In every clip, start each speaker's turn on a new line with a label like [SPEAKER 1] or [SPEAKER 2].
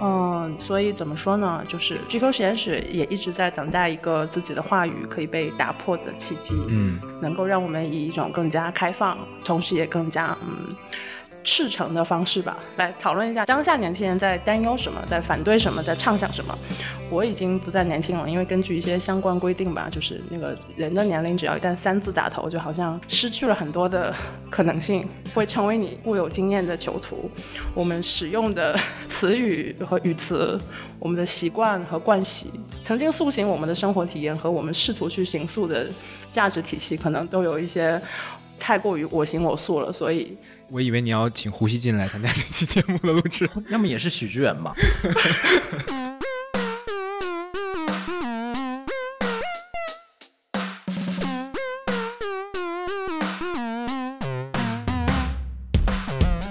[SPEAKER 1] 嗯，所以怎么说呢？就是 GQ 实验室也一直在等待一个自己的话语可以被打破的契机，
[SPEAKER 2] 嗯，
[SPEAKER 1] 能够让我们以一种更加开放，同时也更加嗯。赤诚的方式吧，来讨论一下当下年轻人在担忧什么，在反对什么，在畅想什么。我已经不再年轻了，因为根据一些相关规定吧，就是那个人的年龄只要一旦三字打头，就好像失去了很多的可能性，会成为你固有经验的囚徒。我们使用的词语和语词，我们的习惯和惯习，曾经塑形我们的生活体验和我们试图去形塑的价值体系，可能都有一些太过于我行我素了，所以。
[SPEAKER 2] 我以为你要请胡锡进来参加这期节目的录制，
[SPEAKER 3] 要么也是许志远吧。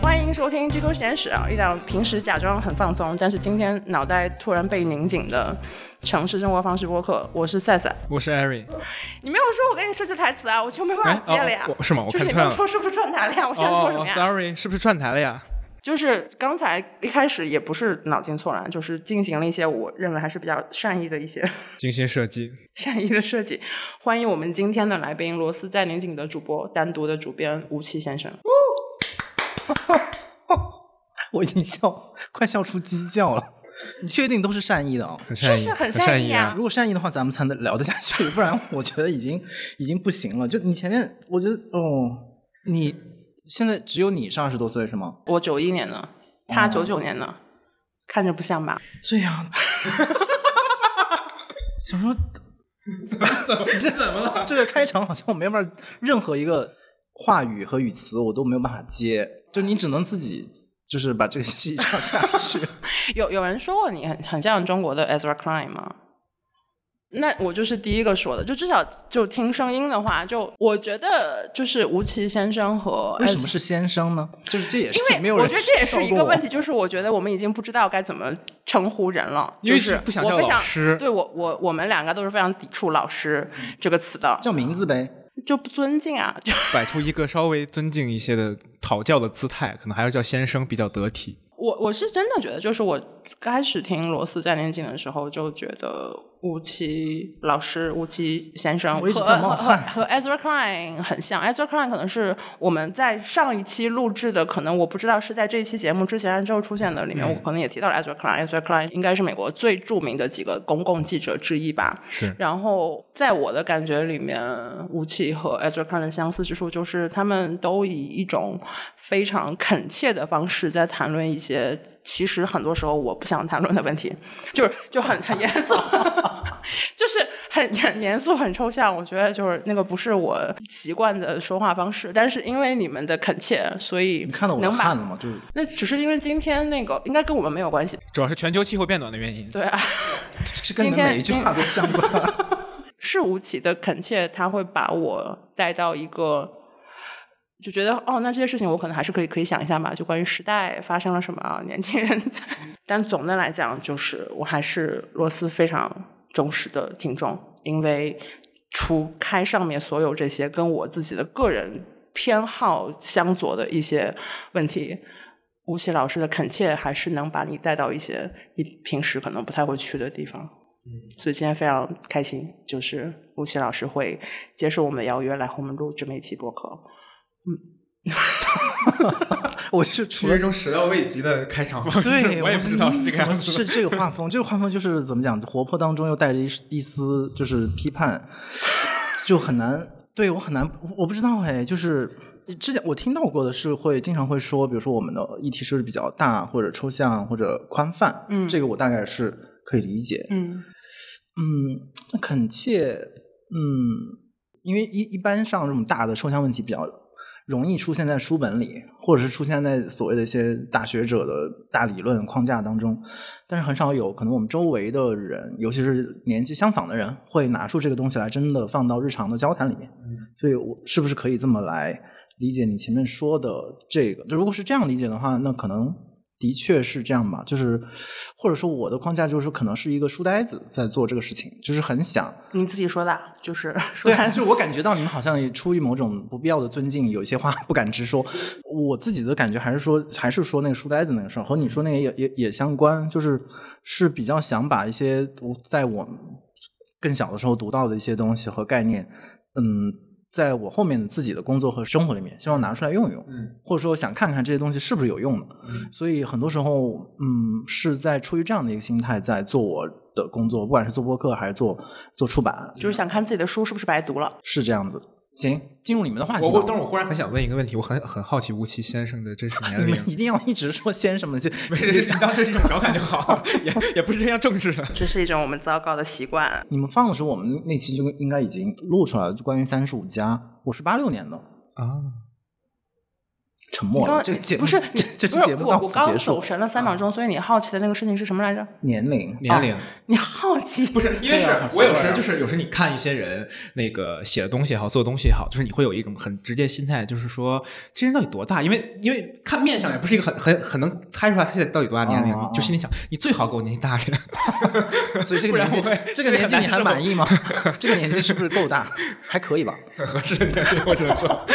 [SPEAKER 1] 欢迎收听《居沟实验室》啊，一档平时假装很放松，但是今天脑袋突然被拧紧的。城市生活方式播客，我是赛赛，
[SPEAKER 2] 我是艾瑞。
[SPEAKER 1] 你没有说我给你设置台词啊，我就没办法接了呀。
[SPEAKER 2] 是吗？我
[SPEAKER 1] 就是你没有说是不是串台了呀？我现在说什么呀
[SPEAKER 2] ？Sorry，是不是串台了呀？
[SPEAKER 1] 就是刚才一开始也不是脑筋错乱，就是进行了一些我认为还是比较善意的一些
[SPEAKER 2] 精心设计、
[SPEAKER 1] 善意的设计。欢迎我们今天的来宾罗斯在年景的主播，单独的主编吴奇先生。
[SPEAKER 3] 我已经笑，快笑出鸡叫了。你确定都是善意的啊？
[SPEAKER 1] 是是很善意啊！
[SPEAKER 3] 如果善意的话，咱们才能聊得下去，不然我觉得已经已经不行了。就你前面，我觉得哦，你现在只有你是二十多岁是吗？
[SPEAKER 1] 我九一年的，他九九年的，看着不像吧？
[SPEAKER 3] 对呀，想说
[SPEAKER 2] 这怎么了？
[SPEAKER 3] 这个开场好像我没法，任何一个话语和语词我都没有办法接，就你只能自己。就是把这个戏唱 下去。
[SPEAKER 1] 有有人说过你很很像中国的 Ezra Klein 吗？那我就是第一个说的。就至少就听声音的话，就我觉得就是吴奇先生和
[SPEAKER 3] 为什么是先生呢？就是这也是
[SPEAKER 1] 因为我觉得这也是一个问题。就是我觉得我们已经不知道该怎么称呼人了。就是
[SPEAKER 2] 不想叫老师。
[SPEAKER 1] 对我我我们两个都是非常抵触“老师”这个词的。
[SPEAKER 3] 叫名字呗。
[SPEAKER 1] 就不尊敬啊！就
[SPEAKER 2] 摆出一个稍微尊敬一些的讨教的姿态，可能还要叫先生比较得体。
[SPEAKER 1] 我我是真的觉得，就是我开始听罗斯在念经的时候，就觉得。吴奇老师、吴奇先生和和和 Ezra Klein 很像，Ezra Klein 可能是我们在上一期录制的，可能我不知道是在这一期节目之前之后出现的里面，我可能也提到了 Ezra Klein。Ezra Klein 应该是美国最著名的几个公共记者之一吧。
[SPEAKER 2] 是。
[SPEAKER 1] 然后在我的感觉里面，吴奇和 Ezra Klein 的相似之处就是他们都以一种非常恳切的方式在谈论一些其实很多时候我不想谈论的问题，就是就很很严肃。就是很很严肃、很抽象，我觉得就是那个不是我习惯的说话方式。但是因为你们的恳切，所以
[SPEAKER 3] 你看到我汗了吗？就是
[SPEAKER 1] 那只是因为今天那个应该跟我们没有关系，
[SPEAKER 2] 主要是全球气候变暖的原因。
[SPEAKER 1] 对啊，
[SPEAKER 3] 是跟你们每一句话都相关。
[SPEAKER 1] 是吴起的恳切，他会把我带到一个，就觉得哦，那这些事情我可能还是可以可以想一下吧。就关于时代发生了什么，年轻人。但总的来讲，就是我还是罗斯非常。忠实的听众，因为除开上面所有这些跟我自己的个人偏好相左的一些问题，吴奇老师的恳切还是能把你带到一些你平时可能不太会去的地方。嗯，所以今天非常开心，就是吴奇老师会接受我们的邀约来和我们录这么一期播客。嗯。
[SPEAKER 3] 我是
[SPEAKER 2] 处于一种始料未及的开场方式，
[SPEAKER 3] 对
[SPEAKER 2] 我也不知道是这个样子。
[SPEAKER 3] 是这个画风，这个画风就是怎么讲，活泼当中又带着一一丝就是批判，就很难。对我很难，我不知道哎，就是之前我听到过的是会经常会说，比如说我们的议题是比较大或者抽象或者宽泛，
[SPEAKER 1] 嗯，
[SPEAKER 3] 这个我大概是可以理解，
[SPEAKER 1] 嗯
[SPEAKER 3] 嗯，恳切，嗯，因为一一般上这种大的抽象问题比较。容易出现在书本里，或者是出现在所谓的一些大学者的大理论框架当中，但是很少有可能我们周围的人，尤其是年纪相仿的人，会拿出这个东西来，真的放到日常的交谈里面。所以，我是不是可以这么来理解你前面说的这个？就如果是这样理解的话，那可能的确是这样吧，就是或者说我的框架就是可能是一个书呆子在做这个事情，就是很想
[SPEAKER 1] 你自己说的，就是 说
[SPEAKER 3] 对啊，就我感觉到你们好像也出于某种不必要的尊敬，有一些话不敢直说。我自己的感觉还是说，还是说那个书呆子那个事儿和你说那个也也也相关，就是是比较想把一些我在我更小的时候读到的一些东西和概念，嗯，在我后面自己的工作和生活里面，希望拿出来用一用，
[SPEAKER 2] 嗯，
[SPEAKER 3] 或者说想看看这些东西是不是有用的。所以很多时候，嗯，是在出于这样的一个心态在做我的工作，不管是做播客还是做做出版，
[SPEAKER 1] 就是想看自己的书是不是白读了。
[SPEAKER 3] 是这样子。行，进入你们的话题。
[SPEAKER 2] 我我，但是我忽然很想问一个问题，我很很好奇吴奇先生的真实 年龄
[SPEAKER 3] 你们。一定要一直说先什么的，
[SPEAKER 2] 没事，你当这是一种调侃就好，也也不是这样政治的。
[SPEAKER 1] 这是一种我们糟糕的习惯。
[SPEAKER 3] 你们放的时候，我们那期就应该已经录出来了，就关于三十五加。我是八六年的，
[SPEAKER 2] 啊，
[SPEAKER 3] 沉默了。
[SPEAKER 1] 刚
[SPEAKER 3] 这个节目
[SPEAKER 1] 不是
[SPEAKER 3] 这这
[SPEAKER 1] 不是
[SPEAKER 3] 期节目到
[SPEAKER 1] 我我刚
[SPEAKER 3] 此结束。
[SPEAKER 1] 走神了三秒钟，所以你好奇的那个事情是什么来着？
[SPEAKER 3] 年龄
[SPEAKER 2] 年龄。
[SPEAKER 1] 你好奇
[SPEAKER 2] 不是，因为是我有时就是有时你看一些人那个写的东西也好，做的东西也好，就是你会有一种很直接心态，就是说这人到底多大？因为因为看面相也不是一个很很很能猜出来他到底多大年龄，就心里想，你最好给我年纪大点。
[SPEAKER 3] 所以这个 年纪
[SPEAKER 2] 不会，
[SPEAKER 3] 这个年纪你还满意吗？这个年纪是不是够大？还可以吧。
[SPEAKER 2] 很合适的年龄，我只能说。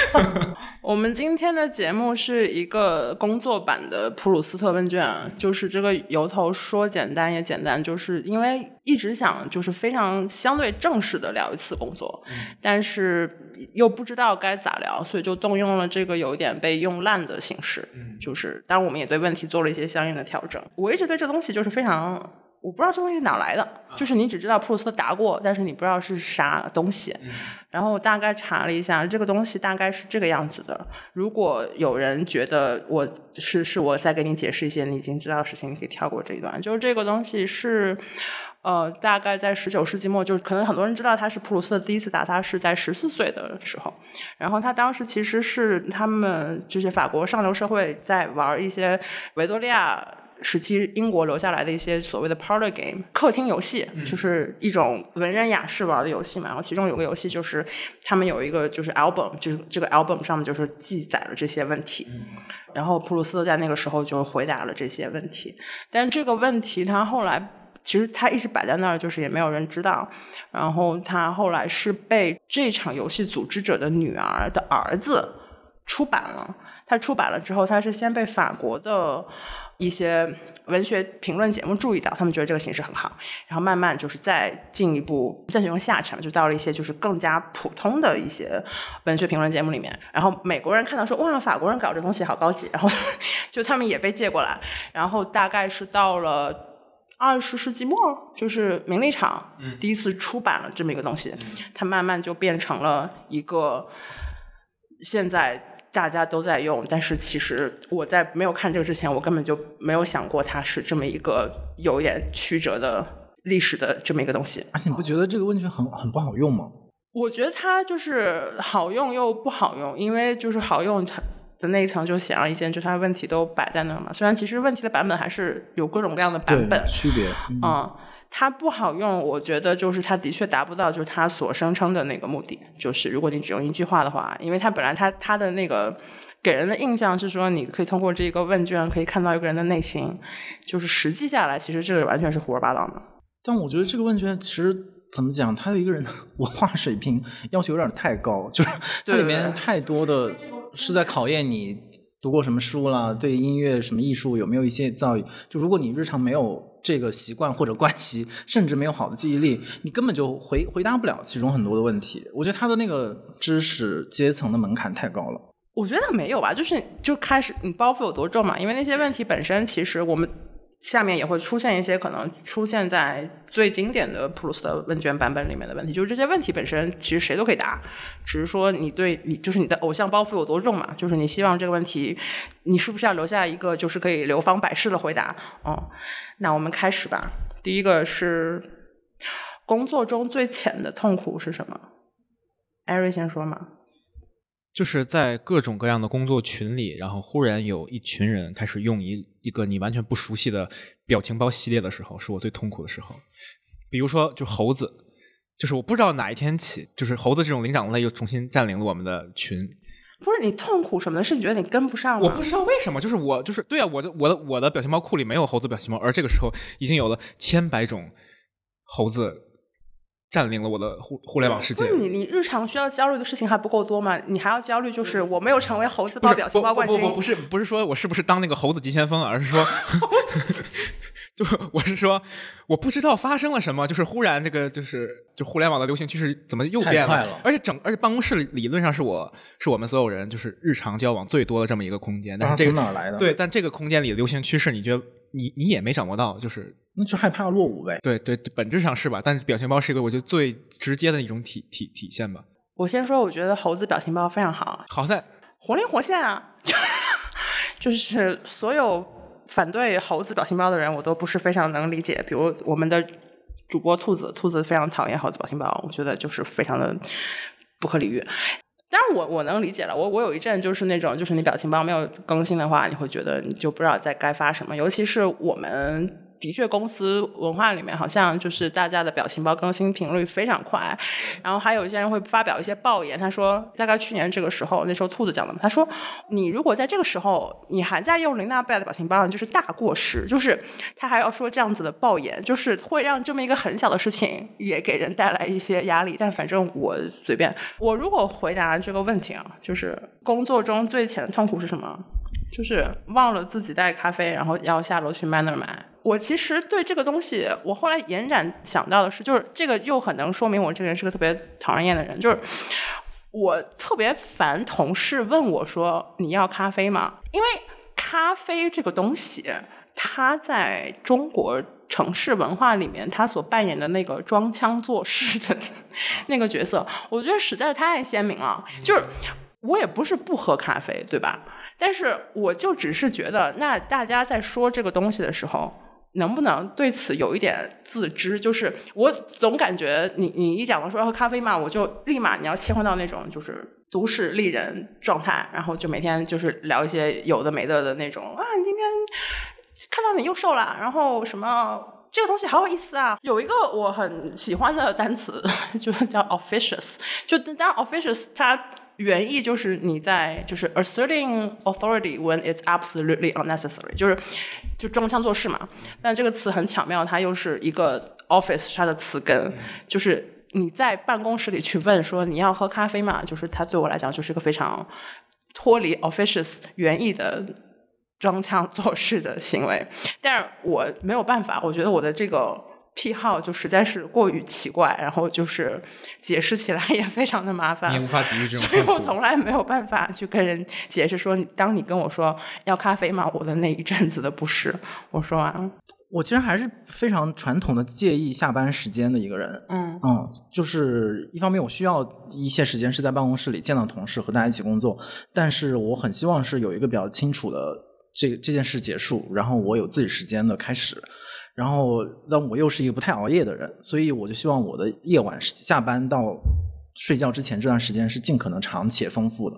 [SPEAKER 1] 我们今天的节目是一个工作版的普鲁斯特问卷啊，就是这个由头说简单也简单，就是因为一直想就是非常相对正式的聊一次工作，但是又不知道该咋聊，所以就动用了这个有点被用烂的形式，就是当然我们也对问题做了一些相应的调整。我一直对这东西就是非常。我不知道这东西是哪来的，就是你只知道普鲁斯特答过，但是你不知道是啥东西。然后我大概查了一下，这个东西大概是这个样子的。如果有人觉得我是是我再给你解释一些你已经知道的事情，你可以跳过这一段。就是这个东西是，呃，大概在十九世纪末，就是可能很多人知道他是普鲁斯特第一次打他是在十四岁的时候，然后他当时其实是他们就是法国上流社会在玩一些维多利亚。时期英国留下来的一些所谓的 parlor game 客厅游戏，就是一种文人雅士玩的游戏嘛。然后其中有个游戏就是他们有一个就是 album，就是这个 album 上面就是记载了这些问题。然后普鲁斯特在那个时候就回答了这些问题，但这个问题他后来其实他一直摆在那儿，就是也没有人知道。然后他后来是被这场游戏组织者的女儿的儿子出版了。他出版了之后，他是先被法国的一些文学评论节目注意到，他们觉得这个形式很好，然后慢慢就是再进一步再用下沉，就到了一些就是更加普通的一些文学评论节目里面。然后美国人看到说哇，法国人搞这东西好高级，然后 就他们也被借过来，然后大概是到了。二十世纪末，就是名利场第一次出版了这么一个东西，它慢慢就变成了一个现在大家都在用，但是其实我在没有看这个之前，我根本就没有想过它是这么一个有点曲折的历史的这么一个东西。
[SPEAKER 3] 而且你不觉得这个问题很很不好用吗？
[SPEAKER 1] 我觉得它就是好用又不好用，因为就是好用它的那一层就显而易见，就它问题都摆在那儿嘛。虽然其实问题的版本还是有各种各样的版本，，
[SPEAKER 3] 区别。嗯
[SPEAKER 1] 嗯，它不好用，我觉得就是它的确达不到就是它所声称的那个目的，就是如果你只用一句话的话，因为它本来它它的那个给人的印象是说你可以通过这个问卷可以看到一个人的内心，就是实际下来其实这个完全是胡说八道的。
[SPEAKER 3] 但我觉得这个问卷其实怎么讲，他对一个人的 文化水平要求有点太高，就是它里面太多的是在考验你读过什么书啦，对音乐什么艺术有没有一些造诣。就如果你日常没有这个习惯或者关系，甚至没有好的记忆力，你根本就回回答不了其中很多的问题。我觉得他的那个知识阶层的门槛太高了。
[SPEAKER 1] 我觉得没有吧，就是就开始你包袱有多重嘛？因为那些问题本身，其实我们下面也会出现一些可能出现在最经典的普鲁斯特问卷版本里面的问题，就是这些问题本身其实谁都可以答，只是说你对你就是你的偶像包袱有多重嘛？就是你希望这个问题，你是不是要留下一个就是可以流芳百世的回答？哦，那我们开始吧。第一个是工作中最浅的痛苦是什么？艾瑞先说嘛。
[SPEAKER 2] 就是在各种各样的工作群里，然后忽然有一群人开始用一一个你完全不熟悉的表情包系列的时候，是我最痛苦的时候。比如说，就猴子，就是我不知道哪一天起，就是猴子这种灵长类又重新占领了我们的群，
[SPEAKER 1] 不是你痛苦什么的，是你觉得你跟不上吗？
[SPEAKER 2] 我不知道为什么，就是我就是对啊，我的我的我的表情包库里没有猴子表情包，而这个时候已经有了千百种猴子占领了我的互互联网世界。
[SPEAKER 1] 不是你你日常需要焦虑的事情还不够多吗？你还要焦虑就是我没有成为猴子包表情包冠军。
[SPEAKER 2] 不不不不是不是说我是不是当那个猴子急先锋，而是说。就我是说，我不知道发生了什么，就是忽然这个就是就互联网的流行趋势怎么又变
[SPEAKER 3] 了？
[SPEAKER 2] 而且整而且办公室理论上是我是我们所有人就是日常交往最多的这么一个空间，但是这个
[SPEAKER 3] 哪来的？
[SPEAKER 2] 对，但这个空间里的流行趋势，你觉得你你也没掌握到，就是
[SPEAKER 3] 那就害怕落伍呗。
[SPEAKER 2] 对对，本质上是吧？但是表情包是一个我觉得最直接的一种体体体现吧。
[SPEAKER 1] 我先说，我觉得猴子表情包非常好，
[SPEAKER 2] 好在
[SPEAKER 1] 活灵活现啊，就是所有。反对猴子表情包的人，我都不是非常能理解。比如我们的主播兔子，兔子非常讨厌猴子表情包，我觉得就是非常的不可理喻。当然，我我能理解了。我我有一阵就是那种，就是你表情包没有更新的话，你会觉得你就不知道在该发什么。尤其是我们。的确，公司文化里面好像就是大家的表情包更新频率非常快，然后还有一些人会发表一些爆言。他说，大概去年这个时候，那时候兔子讲的，他说，你如果在这个时候你还在用林娜贝尔的表情包，就是大过时。就是他还要说这样子的爆言，就是会让这么一个很小的事情也给人带来一些压力。但反正我随便，我如果回答这个问题啊，就是工作中最浅的痛苦是什么？就是忘了自己带咖啡，然后要下楼去 Manner 买。我其实对这个东西，我后来延展想到的是，就是这个又很能说明我这个人是个特别讨人厌的人。就是我特别烦同事问我说：“你要咖啡吗？”因为咖啡这个东西，它在中国城市文化里面，它所扮演的那个装腔作势的 那个角色，我觉得实在是太鲜明了。就是我也不是不喝咖啡，对吧？但是我就只是觉得，那大家在说这个东西的时候，能不能对此有一点自知？就是我总感觉你你一讲到说要喝咖啡嘛，我就立马你要切换到那种就是都市丽人状态，然后就每天就是聊一些有的没的的那种啊，你今天看到你又瘦了，然后什么这个东西好有意思啊！有一个我很喜欢的单词，就是叫 officious，就当然 officious 它。原意就是你在就是 asserting authority when it's absolutely unnecessary，就是就装腔作势嘛。但这个词很巧妙，它又是一个 office 它的词根，就是你在办公室里去问说你要喝咖啡嘛，就是它对我来讲就是一个非常脱离 officious 原意的装腔作势的行为。但是我没有办法，我觉得我的这个。癖好就实在是过于奇怪，然后就是解释起来也非常的麻烦，
[SPEAKER 2] 你无法抵御这种。
[SPEAKER 1] 所以我从来没有办法去跟人解释说，当你跟我说要咖啡吗？我的那一阵子的不适，我说完了。
[SPEAKER 3] 我其实还是非常传统的介意下班时间的一个人。
[SPEAKER 1] 嗯
[SPEAKER 3] 嗯，就是一方面我需要一些时间是在办公室里见到同事和大家一起工作，但是我很希望是有一个比较清楚的这这件事结束，然后我有自己时间的开始。然后，那我又是一个不太熬夜的人，所以我就希望我的夜晚下班到睡觉之前这段时间是尽可能长且丰富的。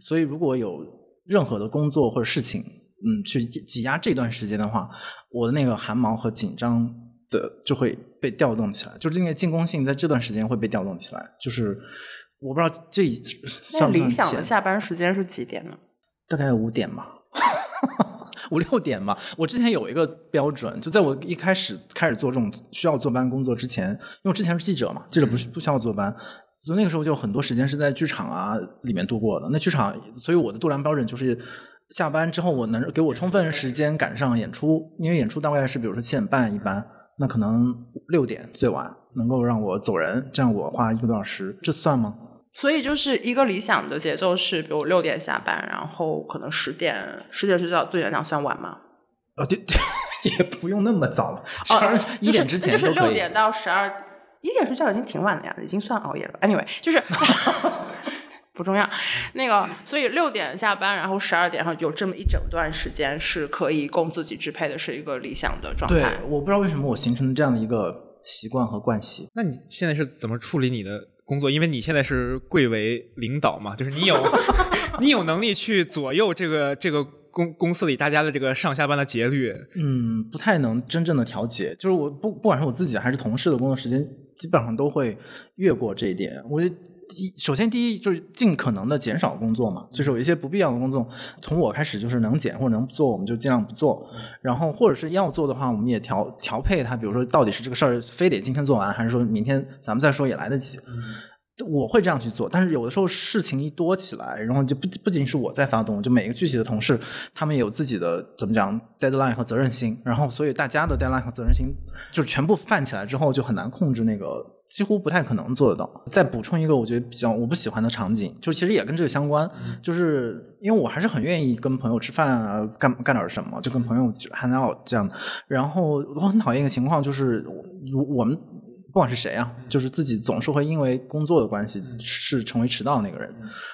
[SPEAKER 3] 所以，如果有任何的工作或者事情，嗯，去挤压这段时间的话，我的那个汗毛和紧张的就会被调动起来，就是那个进攻性在这段时间会被调动起来。就是我不知道这算
[SPEAKER 1] 理想的下班时间是几点呢？
[SPEAKER 3] 大概五点吧。五六点嘛，我之前有一个标准，就在我一开始开始做这种需要坐班工作之前，因为之前是记者嘛，记者不是不需要坐班，所以那个时候就很多时间是在剧场啊里面度过的。那剧场，所以我的度量标准就是下班之后我能给我充分时间赶上演出，因为演出大概是比如说七点半一般，那可能六点最晚能够让我走人，这样我花一个多小时，这算吗？
[SPEAKER 1] 所以就是一个理想的节奏是，比如六点下班，然后可能十点，十点睡觉，对你来讲算晚吗？
[SPEAKER 3] 哦，对对，也不用那么早了，十二一点之前
[SPEAKER 1] 就是六点到十二，一点睡觉已经挺晚了呀，已经算熬夜了。Anyway，就是 不重要。那个，所以六点下班，然后十二点，然后有这么一整段时间是可以供自己支配的，是一个理想的状态。
[SPEAKER 3] 对，我不知道为什么我形成了这样的一个习惯和惯习。
[SPEAKER 2] 那你现在是怎么处理你的？工作，因为你现在是贵为领导嘛，就是你有 你有能力去左右这个这个公公司里大家的这个上下班的节律。
[SPEAKER 3] 嗯，不太能真正的调节，就是我不不管是我自己还是同事的工作时间，基本上都会越过这一点。我第首先第一就是尽可能的减少工作嘛，就是有一些不必要的工作，从我开始就是能减或者能不做，我们就尽量不做。然后或者是要做的话，我们也调调配它，比如说到底是这个事儿非得今天做完，还是说明天咱们再说也来得及。我会这样去做，但是有的时候事情一多起来，然后就不不仅是我在发动，就每个具体的同事，他们也有自己的怎么讲 deadline 和责任心，然后所以大家的 deadline 和责任心就是全部泛起来之后，就很难控制那个，几乎不太可能做得到。再补充一个我觉得比较我不喜欢的场景，就其实也跟这个相关，就是因为我还是很愿意跟朋友吃饭啊，干干点什么，就跟朋友 hang out 这样的。然后我很讨厌一个情况，就是我我们。不管是谁啊，就是自己总是会因为工作的关系是成为迟到那个人。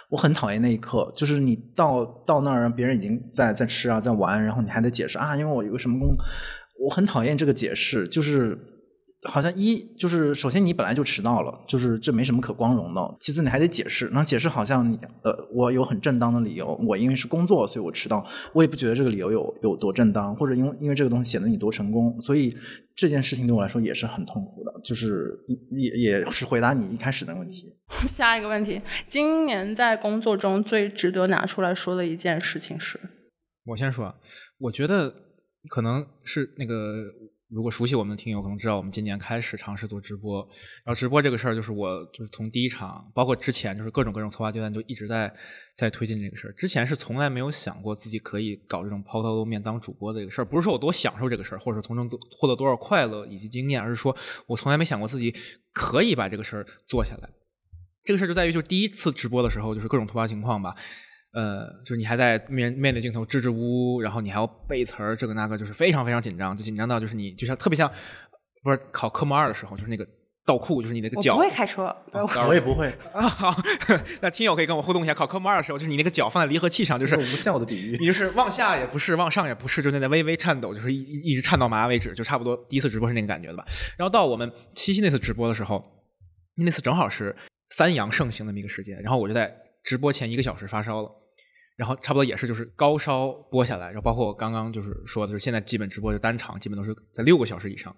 [SPEAKER 3] 我很讨厌那一刻，就是你到到那儿，别人已经在在吃啊，在玩，然后你还得解释啊，因为我有个什么工，我很讨厌这个解释，就是。好像一就是首先你本来就迟到了，就是这没什么可光荣的。其次你还得解释，那解释好像你呃我有很正当的理由，我因为是工作所以我迟到，我也不觉得这个理由有有多正当，或者因为因为这个东西显得你多成功，所以这件事情对我来说也是很痛苦的。就是也也是回答你一开始的问题。
[SPEAKER 1] 下一个问题，今年在工作中最值得拿出来说的一件事情是？
[SPEAKER 2] 我先说，我觉得可能是那个。如果熟悉我们的听友可能知道，我们今年开始尝试做直播。然后直播这个事儿，就是我就是从第一场，包括之前，就是各种各种策划阶段，就一直在在推进这个事儿。之前是从来没有想过自己可以搞这种抛头露面当主播的这个事儿，不是说我多享受这个事儿，或者说从中获得多少快乐以及经验，而是说我从来没想过自己可以把这个事儿做下来。这个事儿就在于，就是第一次直播的时候，就是各种突发情况吧。呃，就是你还在面面对镜头支支吾吾，然后你还要背词儿，这个那个，就是非常非常紧张，就紧张到就是你就像特别像，不是考科目二的时候，就是那个倒库，就是你那个脚。
[SPEAKER 1] 不会开车，
[SPEAKER 3] 我也不会
[SPEAKER 2] 啊。好，那听友可以跟我互动一下，考科目二的时候，就是你那个脚放在离合器上，就是
[SPEAKER 3] 无效的比喻，
[SPEAKER 2] 你就是往下也不是，往上也不是，就在那微微颤抖，就是一一直颤到麻为止，就差不多第一次直播是那个感觉的吧。然后到我们七夕那次直播的时候，那次正好是三阳盛行的那么一个时间，然后我就在直播前一个小时发烧了。然后差不多也是就是高烧播下来，然后包括我刚刚就是说的，就是现在基本直播就单场，基本都是在六个小时以上。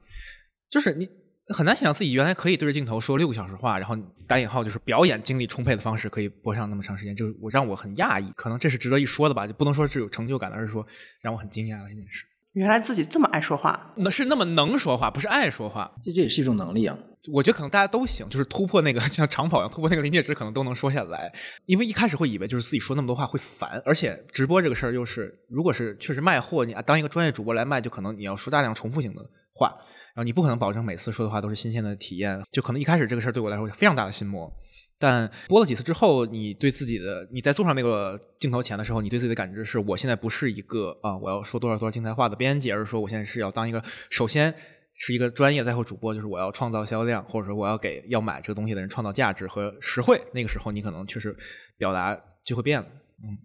[SPEAKER 2] 就是你很难想象自己原来可以对着镜头说六个小时话，然后打引号就是表演精力充沛的方式可以播上那么长时间，就是我让我很讶异，可能这是值得一说的吧，就不能说是有成就感的，而是说让我很惊讶的一件事。
[SPEAKER 1] 原来自己这么爱说话，
[SPEAKER 2] 那是那么能说话，不是爱说话，
[SPEAKER 3] 这这也是一种能力啊。
[SPEAKER 2] 我觉得可能大家都行，就是突破那个 像长跑一样突破那个临界值，可能都能说下来。因为一开始会以为就是自己说那么多话会烦，而且直播这个事儿又是，如果是确实卖货，你当一个专业主播来卖，就可能你要说大量重复性的话，然后你不可能保证每次说的话都是新鲜的体验，就可能一开始这个事儿对我来说非常大的心魔。但播了几次之后，你对自己的你在坐上那个镜头前的时候，你对自己的感知是我现在不是一个啊我要说多少多少精彩话的编辑，而是说我现在是要当一个首先。是一个专业在后主播，就是我要创造销量，或者说我要给要买这个东西的人创造价值和实惠。那个时候，你可能确实表达就会变了。嗯，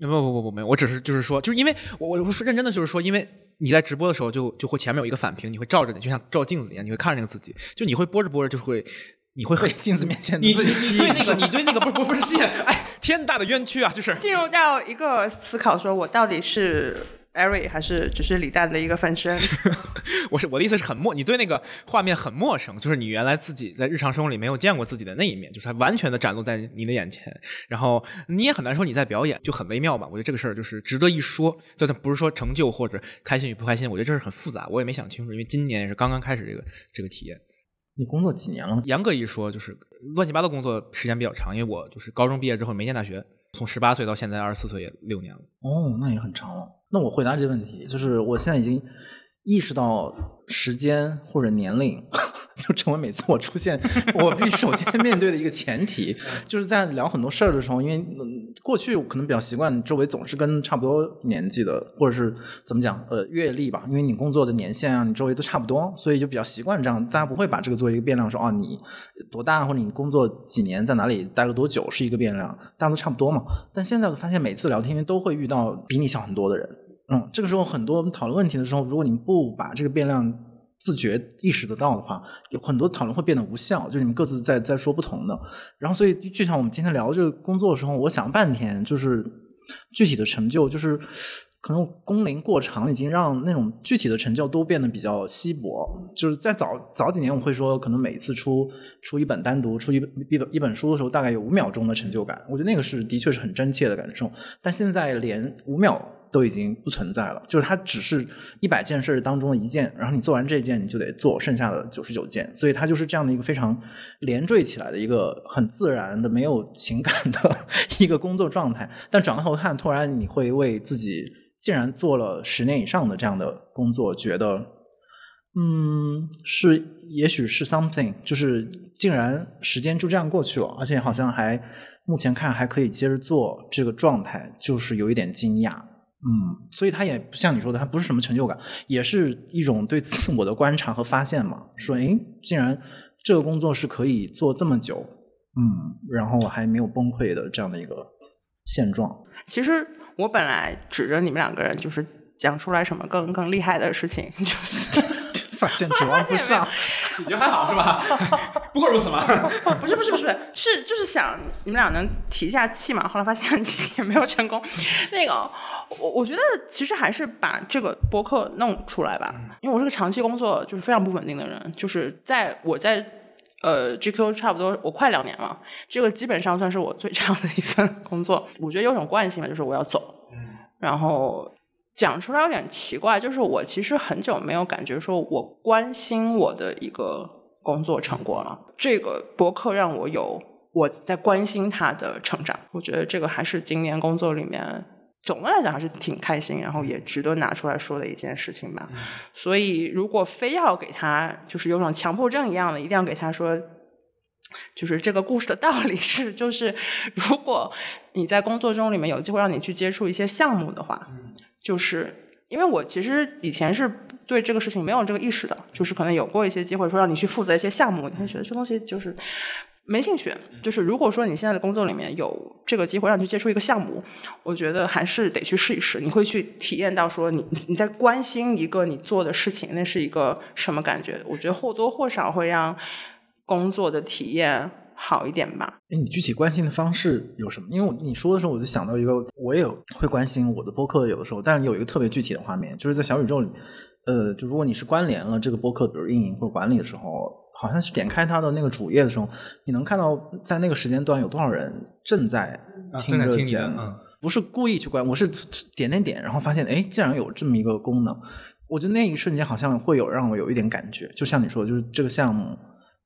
[SPEAKER 2] 不不不不没有，我只是就是说，就是因为我我是认真的，就是说，因为你在直播的时候，就就会前面有一个反屏，你会照着你，就像照镜子一样，你会看着那个自己，就你会播着播着就会，你会
[SPEAKER 3] 很镜子面前
[SPEAKER 2] 你
[SPEAKER 3] 自己
[SPEAKER 2] 对那个你对那个不不不是吸引，哎，天大的冤屈啊！就是
[SPEAKER 1] 进入到一个思考，说我到底是。Eric 还是只是李诞的一个分身？
[SPEAKER 2] 我是我的意思是很陌，你对那个画面很陌生，就是你原来自己在日常生活里没有见过自己的那一面，就是它完全的展露在你的眼前，然后你也很难说你在表演，就很微妙吧？我觉得这个事儿就是值得一说，就它不是说成就或者开心与不开心，我觉得这是很复杂，我也没想清楚，因为今年也是刚刚开始这个这个体验。
[SPEAKER 3] 你工作几年了？
[SPEAKER 2] 严格一说，就是乱七八糟工作时间比较长，因为我就是高中毕业之后没念大学，从十八岁到现在二十四岁也六年了。
[SPEAKER 3] 哦，那也很长了。那我回答这个问题，就是我现在已经意识到时间或者年龄，就成为每次我出现，我必须首先面对的一个前提。就是在聊很多事儿的时候，因为过去可能比较习惯周围总是跟差不多年纪的，或者是怎么讲，呃，阅历吧。因为你工作的年限啊，你周围都差不多，所以就比较习惯这样。大家不会把这个作为一个变量，说啊，你多大或者你工作几年，在哪里待了多久是一个变量，大家都差不多嘛。但现在发现每次聊天都会遇到比你小很多的人。嗯，这个时候很多讨论问题的时候，如果你不把这个变量自觉意识得到的话，有很多讨论会变得无效，就是你们各自在在说不同的。然后，所以就像我们今天聊这个工作的时候，我想半天，就是具体的成就，就是可能工龄过长，已经让那种具体的成就都变得比较稀薄。就是在早早几年，我会说，可能每次出出一本单独出一本一本一本书的时候，大概有五秒钟的成就感。我觉得那个是的确是很真切的感受。但现在连五秒都已经不存在了，就是它只是一百件事当中的一件，然后你做完这件，你就得做剩下的九十九件，所以它就是这样的一个非常连缀起来的一个很自然的、没有情感的一个工作状态。但转过头看，突然你会为自己。竟然做了十年以上的这样的工作，觉得，嗯，是，也许是 something，就是竟然时间就这样过去了，而且好像还目前看还可以接着做这个状态，就是有一点惊讶，嗯，所以他也不像你说的，他不是什么成就感，也是一种对自我的观察和发现嘛，说，诶，竟然这个工作是可以做这么久，嗯，然后我还没有崩溃的这样的一个现状，
[SPEAKER 1] 其实。我本来指着你们两个人，就是讲出来什么更更厉害的事情，就是
[SPEAKER 3] 发现指望不上，
[SPEAKER 2] 解决还好是吧？不过如此嘛。
[SPEAKER 1] 不是不是不是，是就是想你们俩能提一下气嘛。后来发现也没有成功。那个我我觉得其实还是把这个播客弄出来吧，因为我是个长期工作就是非常不稳定的人，就是在我在呃 GQ 差不多我快两年了，这个基本上算是我最长的一份工作。我觉得有种惯性嘛，就是我要走。然后讲出来有点奇怪，就是我其实很久没有感觉说我关心我的一个工作成果了。这个博客让我有我在关心他的成长，我觉得这个还是今年工作里面总的来讲还是挺开心，然后也值得拿出来说的一件事情吧。所以如果非要给他，就是有种强迫症一样的，一定要给他说。就是这个故事的道理是，就是如果你在工作中里面有机会让你去接触一些项目的话，就是因为我其实以前是对这个事情没有这个意识的，就是可能有过一些机会说让你去负责一些项目，你会觉得这东西就是没兴趣。就是如果说你现在的工作里面有这个机会让你去接触一个项目，我觉得还是得去试一试，你会去体验到说你你在关心一个你做的事情，那是一个什么感觉？我觉得或多或少会让。工作的体验好一点吧？
[SPEAKER 3] 哎，你具体关心的方式有什么？因为你说的时候，我就想到一个，我也会关心我的播客，有的时候，但是有一个特别具体的画面，就是在小宇宙里，呃，就如果你是关联了这个播客，比如运营或者管理的时候，好像是点开它的那个主页的时候，你能看到在那个时间段有多少人正在听
[SPEAKER 2] 着
[SPEAKER 3] 节目，不是故意去关，我是点点点，然后发现，哎，竟然有这么一个功能，我觉得那一瞬间好像会有让我有一点感觉，就像你说，就是这个项目。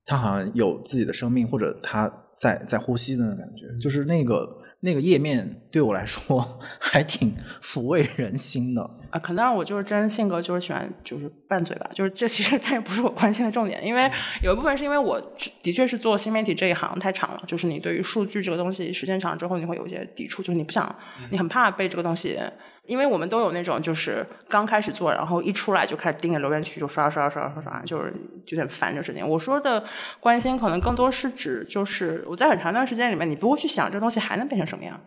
[SPEAKER 3] 他好像有自己的生命，或者他在在呼吸的那感觉，就是那个那个页面对我来说 还挺抚慰人心的
[SPEAKER 1] 啊。可能我就是真性格就是喜欢就是拌嘴吧，就是这其实它也不是我关心的重点，因为有一部分是因为我的确是做新媒体这一行太长了，就是你对于数据这个东西时间长了之后，你会有一些抵触，就是你不想，你很怕被这个东西。因为我们都有那种，就是刚开始做，然后一出来就开始盯着留言区就刷刷刷刷刷，就是有点烦这事情。我说的关心，可能更多是指，就是我在很长一段时间里面，你不会去想这东西还能变成什么样，